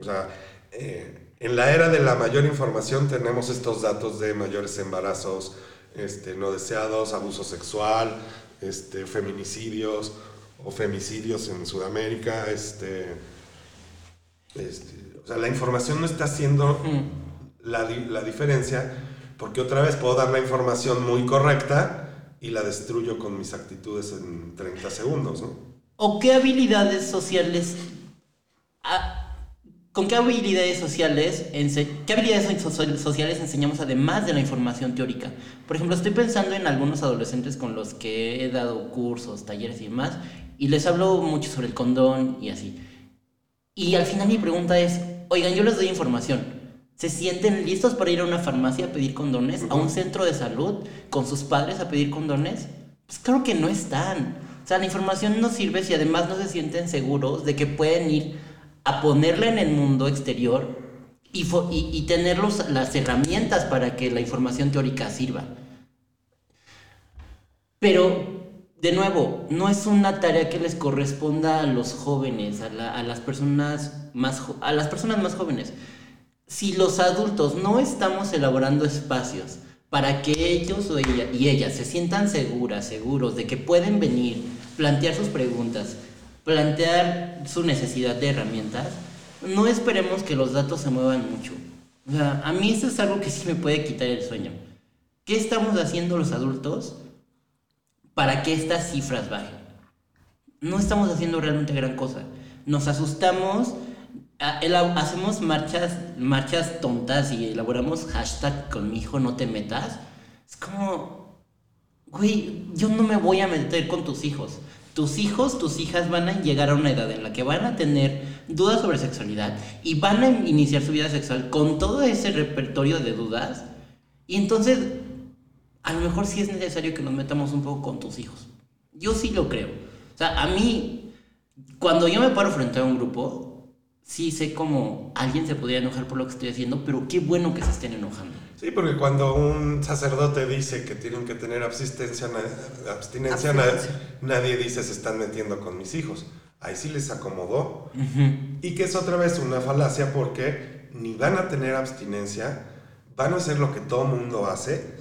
Speaker 2: O sea, eh, en la era de la mayor información tenemos estos datos de mayores embarazos este, no deseados, abuso sexual, este, feminicidios o femicidios en Sudamérica. Este, este, o sea, la información no está haciendo la, di- la diferencia porque otra vez puedo dar la información muy correcta y la destruyo con mis actitudes en 30 segundos, ¿no?
Speaker 4: ¿O qué habilidades sociales... ¿Con qué habilidades qué sociales enseñamos además de la información teórica? Por ejemplo, estoy pensando en algunos adolescentes con los que he dado cursos, talleres y demás, y les hablo mucho sobre el condón y así. Y al final mi pregunta es, oigan, yo les doy información. ¿Se sienten listos para ir a una farmacia a pedir condones? ¿A un centro de salud con sus padres a pedir condones? Pues claro que no están. O sea, la información no sirve si además no se sienten seguros de que pueden ir a ponerla en el mundo exterior y, y, y tener las herramientas para que la información teórica sirva. Pero, de nuevo, no es una tarea que les corresponda a los jóvenes, a, la- a las, personas más a las personas más jóvenes. Si los adultos no estamos elaborando espacios para que ellos o ella, y ellas se sientan seguras, seguros de que pueden venir, plantear sus preguntas, plantear su necesidad de herramientas, no esperemos que los datos se muevan mucho. A mí eso es algo que sí me puede quitar el sueño. ¿Qué estamos haciendo los adultos para que estas cifras bajen? No estamos haciendo realmente gran cosa. Nos asustamos, hacemos marchas, marchas tontas y elaboramos hashtag con mi hijo no te metas. Es como, güey, yo no me voy a meter con tus hijos. Tus hijos, tus hijas van a llegar a una edad en la que van a tener dudas sobre sexualidad y van a iniciar su vida sexual con todo ese repertorio de dudas. Y entonces, a lo mejor sí es necesario que nos metamos un poco con tus hijos. Yo sí lo creo. O sea, a mí, cuando yo me paro frente a un grupo, sí sé como alguien se podría enojar por lo que estoy haciendo, pero qué bueno que se estén enojando.
Speaker 2: Sí, porque cuando un sacerdote dice que tienen que tener abstinencia,
Speaker 3: Abstinencia.
Speaker 2: nadie dice se están metiendo con mis hijos. Ahí sí les acomodó. Y que es otra vez una falacia porque ni van a tener abstinencia, van a hacer lo que todo mundo hace,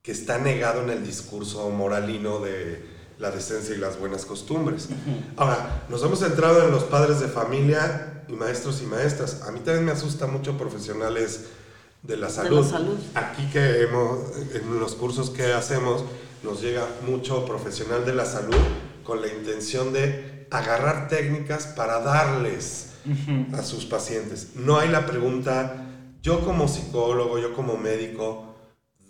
Speaker 2: que está negado en el discurso moralino de la decencia y las buenas costumbres. Ahora, nos hemos centrado en los padres de familia y maestros y maestras. A mí también me asusta mucho profesionales de la salud.
Speaker 3: salud.
Speaker 2: Aquí que hemos, en los cursos que hacemos, nos llega mucho profesional de la salud con la intención de agarrar técnicas para darles a sus pacientes. No hay la pregunta, yo como psicólogo, yo como médico,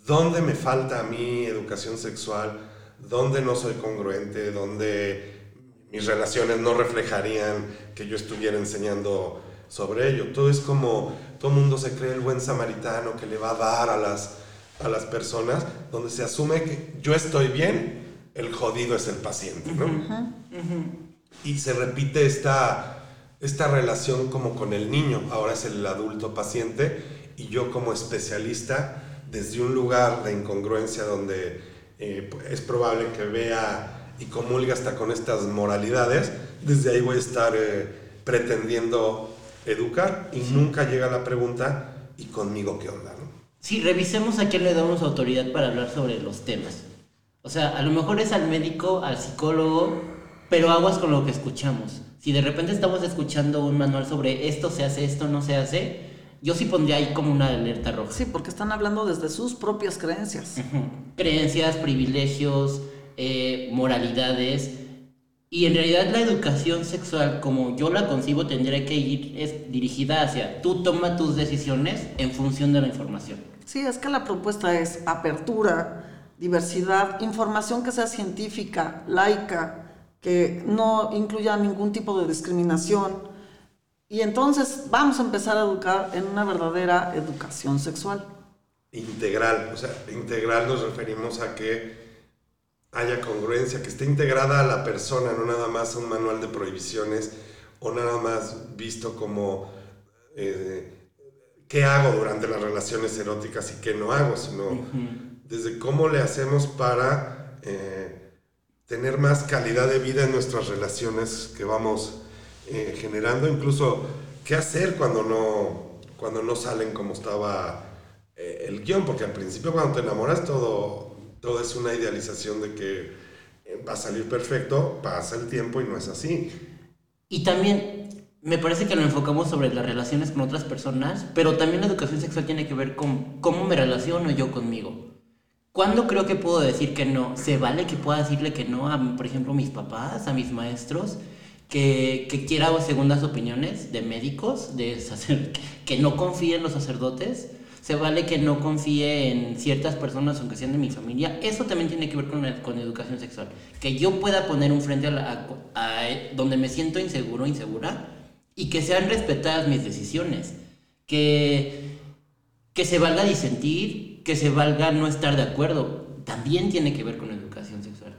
Speaker 2: ¿dónde me falta a mí educación sexual? ¿Dónde no soy congruente? ¿Dónde mis relaciones no reflejarían que yo estuviera enseñando sobre ello? Todo es como, todo el mundo se cree el buen samaritano que le va a dar a las, a las personas, donde se asume que yo estoy bien, el jodido es el paciente, ¿no? Y se repite esta esta relación como con el niño, ahora es el adulto paciente, y yo como especialista, desde un lugar de incongruencia donde eh, es probable que vea y comulgue hasta con estas moralidades, desde ahí voy a estar eh, pretendiendo educar y nunca llega la pregunta, ¿y conmigo qué onda? No?
Speaker 4: Sí, revisemos a quién le damos autoridad para hablar sobre los temas. O sea, a lo mejor es al médico, al psicólogo, pero aguas con lo que escuchamos. Si de repente estamos escuchando un manual sobre esto se hace, esto no se hace, yo sí pondría ahí como una alerta roja.
Speaker 3: Sí, porque están hablando desde sus propias creencias.
Speaker 4: Creencias, privilegios, eh, moralidades. Y en realidad la educación sexual, como yo la concibo, tendría que ir es dirigida hacia tú toma tus decisiones en función de la información.
Speaker 3: Sí, es que la propuesta es apertura, diversidad, información que sea científica, laica, que no incluya ningún tipo de discriminación. Y entonces vamos a empezar a educar en una verdadera educación sexual.
Speaker 2: Integral, o sea, integral nos referimos a que haya congruencia, que esté integrada a la persona, no nada más un manual de prohibiciones o nada más visto como eh, qué hago durante las relaciones eróticas y qué no hago, sino desde cómo le hacemos para... Eh, tener más calidad de vida en nuestras relaciones que vamos eh, generando, incluso qué hacer cuando no, cuando no salen como estaba eh, el guion, porque al principio cuando te enamoras todo, todo es una idealización de que eh, va a salir perfecto, pasa el tiempo y no es así.
Speaker 4: Y también me parece que lo enfocamos sobre las relaciones con otras personas, pero también la educación sexual tiene que ver con cómo me relaciono yo conmigo. ¿Cuándo creo que puedo decir que no? ¿Se vale que pueda decirle que no a, por ejemplo, mis papás, a mis maestros? Que, que quiera segundas opiniones de médicos, de que no confíe en los sacerdotes. Se vale que no confíe en ciertas personas, aunque sean de mi familia. Eso también tiene que ver con, con educación sexual. Que yo pueda poner un frente a, a, donde me siento inseguro, insegura, y que sean respetadas mis decisiones. Que, que se valga disentir que se valga no estar de acuerdo. También tiene que ver con educación sexual.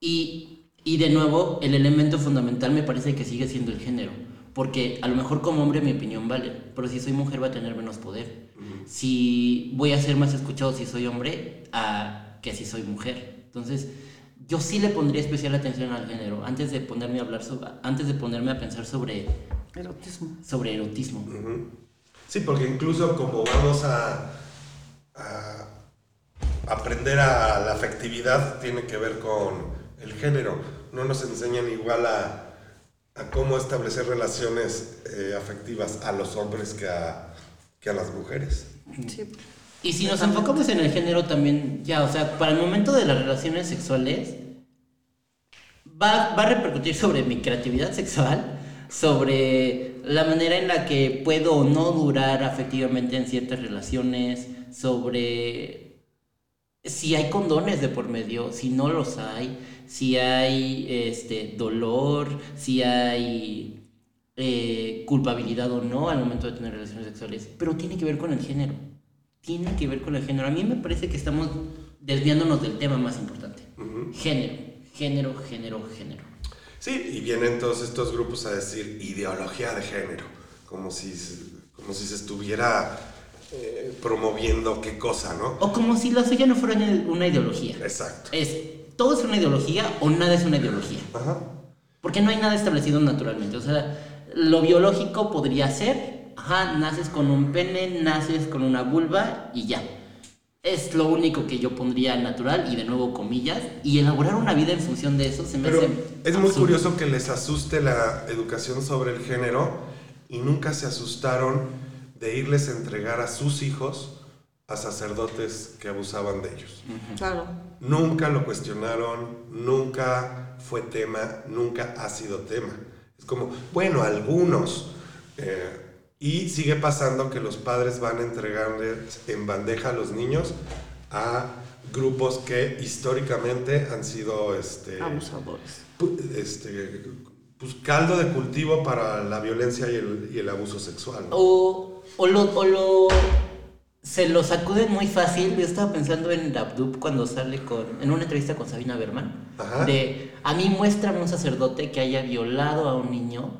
Speaker 4: Y, y de nuevo, el elemento fundamental me parece que sigue siendo el género. Porque a lo mejor como hombre mi opinión vale, pero si soy mujer va a tener menos poder. Si voy a ser más escuchado si soy hombre a que si soy mujer. Entonces, yo sí le pondría especial atención al género antes de ponerme a hablar sobre, antes de ponerme a pensar sobre
Speaker 3: erotismo.
Speaker 4: Sobre erotismo.
Speaker 2: Sí, porque incluso como vamos a aprender a la afectividad tiene que ver con el género. No nos enseñan igual a, cómo establecer relaciones eh, afectivas a los hombres que a, que a las mujeres.
Speaker 4: Y si nos enfocamos en el género también, ya, o sea, para el momento de las relaciones sexuales, va, va a repercutir sobre mi creatividad sexual, sobre la manera en la que puedo o no durar afectivamente en ciertas relaciones, sobre si hay condones de por medio, si no los hay, si hay este, dolor, si hay eh, culpabilidad o no al momento de tener relaciones sexuales, pero tiene que ver con el género. Tiene que ver con el género. A mí me parece que estamos desviándonos del tema más importante. Género, género, género, género.
Speaker 2: Sí, y vienen todos estos grupos a decir ideología de género, como si, como si se estuviera eh, promoviendo qué cosa, ¿no?
Speaker 4: O como si la suya no fuera una ideología.
Speaker 2: Exacto.
Speaker 4: Es, todo es una ideología o nada es una ideología. Ajá. Porque no hay nada establecido naturalmente. O sea, lo biológico podría ser, ajá, naces con un pene, naces con una vulva y ya. Es lo único que yo pondría natural y de nuevo comillas. Y elaborar una vida en función de eso se me
Speaker 2: Pero Es muy curioso que les asuste la educación sobre el género y nunca se asustaron de irles a entregar a sus hijos a sacerdotes que abusaban de ellos.
Speaker 3: Claro.
Speaker 2: Nunca lo cuestionaron, nunca fue tema, nunca ha sido tema. Es como, bueno, algunos. eh, y sigue pasando que los padres van a entregarles en bandeja a los niños a grupos que históricamente han sido este,
Speaker 3: Abusadores.
Speaker 2: este, pues, caldo de cultivo para la violencia y el, y el abuso sexual. ¿no?
Speaker 4: O, o, lo, o lo- se lo sacuden muy fácil. Yo estaba pensando en Abdub cuando sale con, en una entrevista con Sabina Berman.
Speaker 2: Ajá.
Speaker 4: De, a mí muéstrame un sacerdote que haya violado a un niño.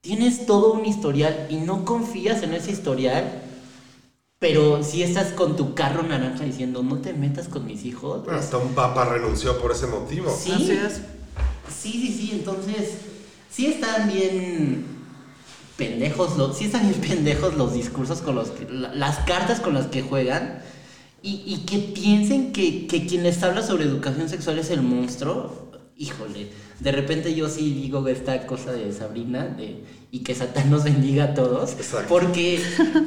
Speaker 4: Tienes todo un historial y no confías en ese historial. Pero si estás con tu carro naranja diciendo, no te metas con mis hijos.
Speaker 2: Bueno, hasta un papa renunció por ese motivo.
Speaker 4: Sí. Sí, sí, sí, entonces sí están bien pendejos los, sí están bien pendejos los discursos con los que, la- las cartas con las que juegan y, y que piensen que, que quien les habla sobre educación sexual es el monstruo, híjole, de repente yo sí digo esta cosa de Sabrina de, y que Satán nos bendiga a todos,
Speaker 2: Exacto.
Speaker 4: porque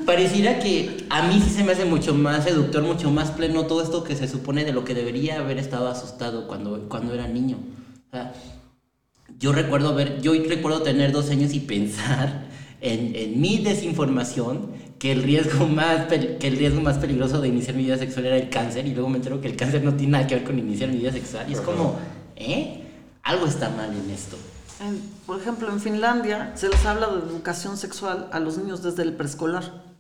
Speaker 4: pareciera que a mí sí se me hace mucho más seductor, mucho más pleno todo esto que se supone de lo que debería haber estado asustado cuando, cuando era niño. O sea, yo recuerdo ver, yo recuerdo tener dos años y pensar en, en mi desinformación que el riesgo más que el riesgo más peligroso de iniciar mi vida sexual era el cáncer y luego me entero que el cáncer no tiene nada que ver con iniciar mi vida sexual y es como, ¿eh? Algo está mal en esto.
Speaker 3: En- por ejemplo, en Finlandia se les habla de educación sexual a los niños desde el preescolar.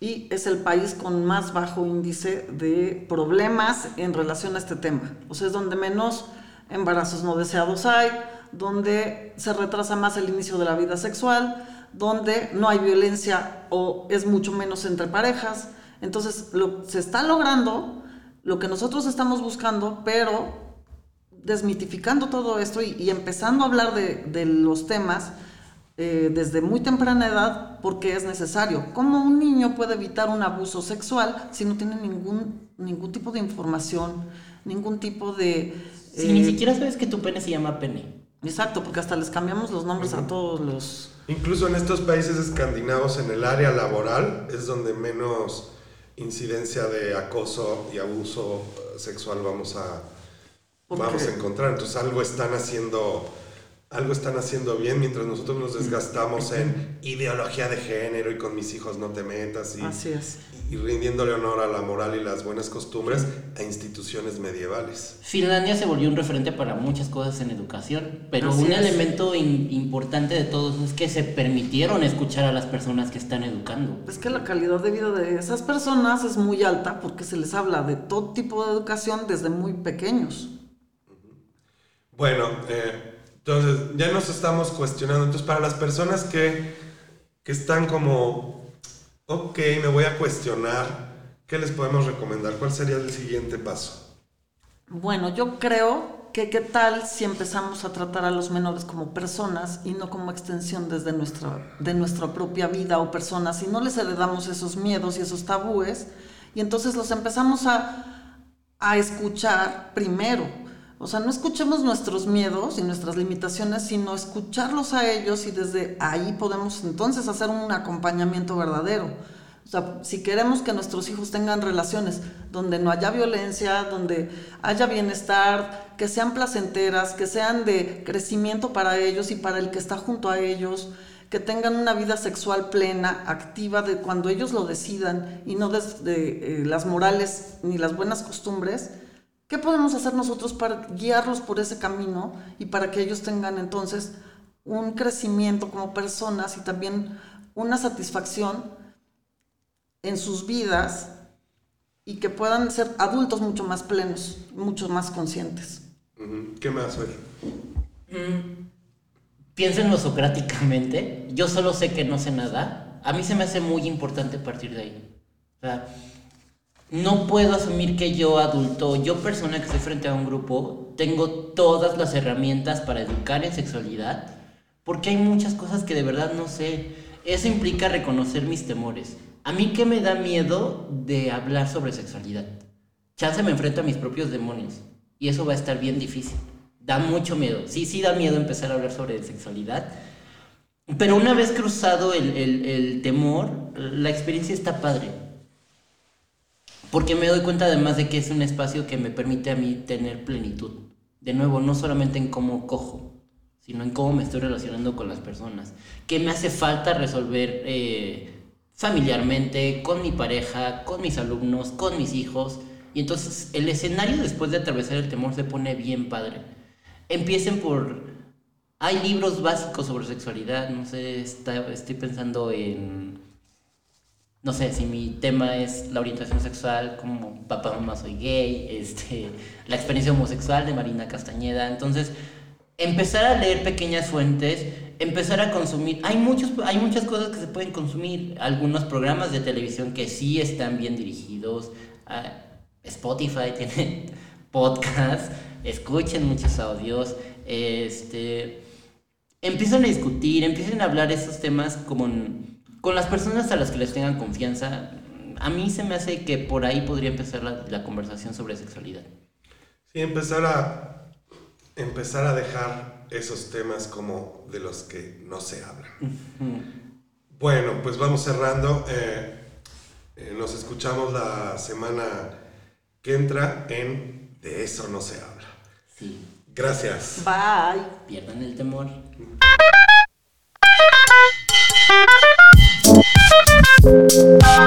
Speaker 3: Y es el país con más bajo índice de problemas en relación a este tema. O sea, es donde menos embarazos no deseados hay, donde se retrasa más el inicio de la vida sexual, donde no hay violencia o es mucho menos entre parejas. Entonces, lo, se está logrando lo que nosotros estamos buscando, pero desmitificando todo esto y, y empezando a hablar de, de los temas eh, desde muy temprana edad porque es necesario. ¿Cómo un niño puede evitar un abuso sexual si no tiene ningún, ningún tipo de información, ningún tipo de...
Speaker 4: Si
Speaker 3: eh,
Speaker 4: ni siquiera sabes que tu pene se llama pene.
Speaker 3: Exacto, porque hasta les cambiamos los nombres a todos los...
Speaker 2: Incluso en estos países escandinavos, en el área laboral, es donde menos incidencia de acoso y abuso sexual vamos a,
Speaker 3: ¿Por
Speaker 2: vamos a encontrar. Entonces algo están haciendo, algo están haciendo bien mientras nosotros nos desgastamos en ideología de género y con mis hijos no te metas y,
Speaker 3: Así es.
Speaker 2: y rindiéndole honor a la moral y las buenas costumbres a instituciones medievales.
Speaker 4: Finlandia se volvió un referente para muchas cosas en educación, pero
Speaker 3: Así
Speaker 4: un
Speaker 3: es.
Speaker 4: elemento in- importante de todos es que se permitieron escuchar a las personas que están educando.
Speaker 3: Es que la calidad de vida de esas personas es muy alta porque se les habla de todo tipo de educación desde muy pequeños.
Speaker 2: Bueno, eh, entonces ya nos estamos cuestionando. Entonces, para las personas que, que están como, ok, me voy a cuestionar, ¿qué les podemos recomendar? ¿Cuál sería el siguiente paso?
Speaker 3: Bueno, yo creo que qué tal si empezamos a tratar a los menores como personas y no como extensión desde nuestra, de nuestra propia vida o personas, y no les heredamos esos miedos y esos tabúes, y entonces los empezamos a, a escuchar primero. O sea, no escuchemos nuestros miedos y nuestras limitaciones, sino escucharlos a ellos y desde ahí podemos entonces hacer un acompañamiento verdadero. O sea, si queremos que nuestros hijos tengan relaciones donde no haya violencia, donde haya bienestar, que sean placenteras, que sean de crecimiento para ellos y para el que está junto a ellos, que tengan una vida sexual plena, activa, de cuando ellos lo decidan y no desde eh, las morales ni las buenas costumbres, ¿qué podemos hacer nosotros para guiarlos por ese camino y para que ellos tengan entonces un crecimiento como personas y también una satisfacción en sus vidas y que puedan ser adultos mucho más plenos, mucho más conscientes.
Speaker 2: ¿Qué más, Fer?
Speaker 4: Piénsenlo socráticamente. Yo solo sé que no sé nada. A mí se me hace muy importante partir de ahí. O sea, no puedo asumir que yo adulto, yo persona que estoy frente a un grupo, tengo todas las herramientas para educar en sexualidad, porque hay muchas cosas que de verdad no sé. Eso implica reconocer mis temores. A mí qué me da miedo de hablar sobre sexualidad. Chance me enfrento a mis propios demonios y eso va a estar bien difícil. Da mucho miedo. Sí, sí da miedo empezar a hablar sobre sexualidad. Pero una vez cruzado el- el temor, la experiencia está padre. Porque me doy cuenta además de que es un espacio que me permite a mí tener plenitud. De nuevo, no solamente en cómo cojo, sino en cómo me estoy relacionando con las personas. ¿Qué me hace falta resolver eh, familiarmente, con mi pareja, con mis alumnos, con mis hijos? Y entonces el escenario después de atravesar el temor se pone bien padre. Empiecen por... Hay libros básicos sobre sexualidad, no sé, está- estoy pensando en... No sé, si mi tema es la orientación sexual, como papá, mamá, soy gay, este, la experiencia homosexual de Marina Castañeda. Entonces, empezar a leer pequeñas fuentes, empezar a consumir. Hay, muchos, hay muchas cosas que se pueden consumir. Algunos programas de televisión que sí están bien dirigidos. Spotify tiene podcast. Escuchen muchos audios. Este, empiezan a discutir, empiecen a hablar esos temas con, con las personas a las que les tengan confianza. A mí se me hace que por ahí podría empezar la, la conversación sobre sexualidad.
Speaker 2: Sí, empezar a, empezar a dejar esos temas como de los que no se hablan. Bueno, pues vamos cerrando. Eh, eh, nos escuchamos la semana que entra en De eso no se habla.
Speaker 4: Sí,
Speaker 2: Gracias.
Speaker 3: Bye.
Speaker 4: pierdan el temor. you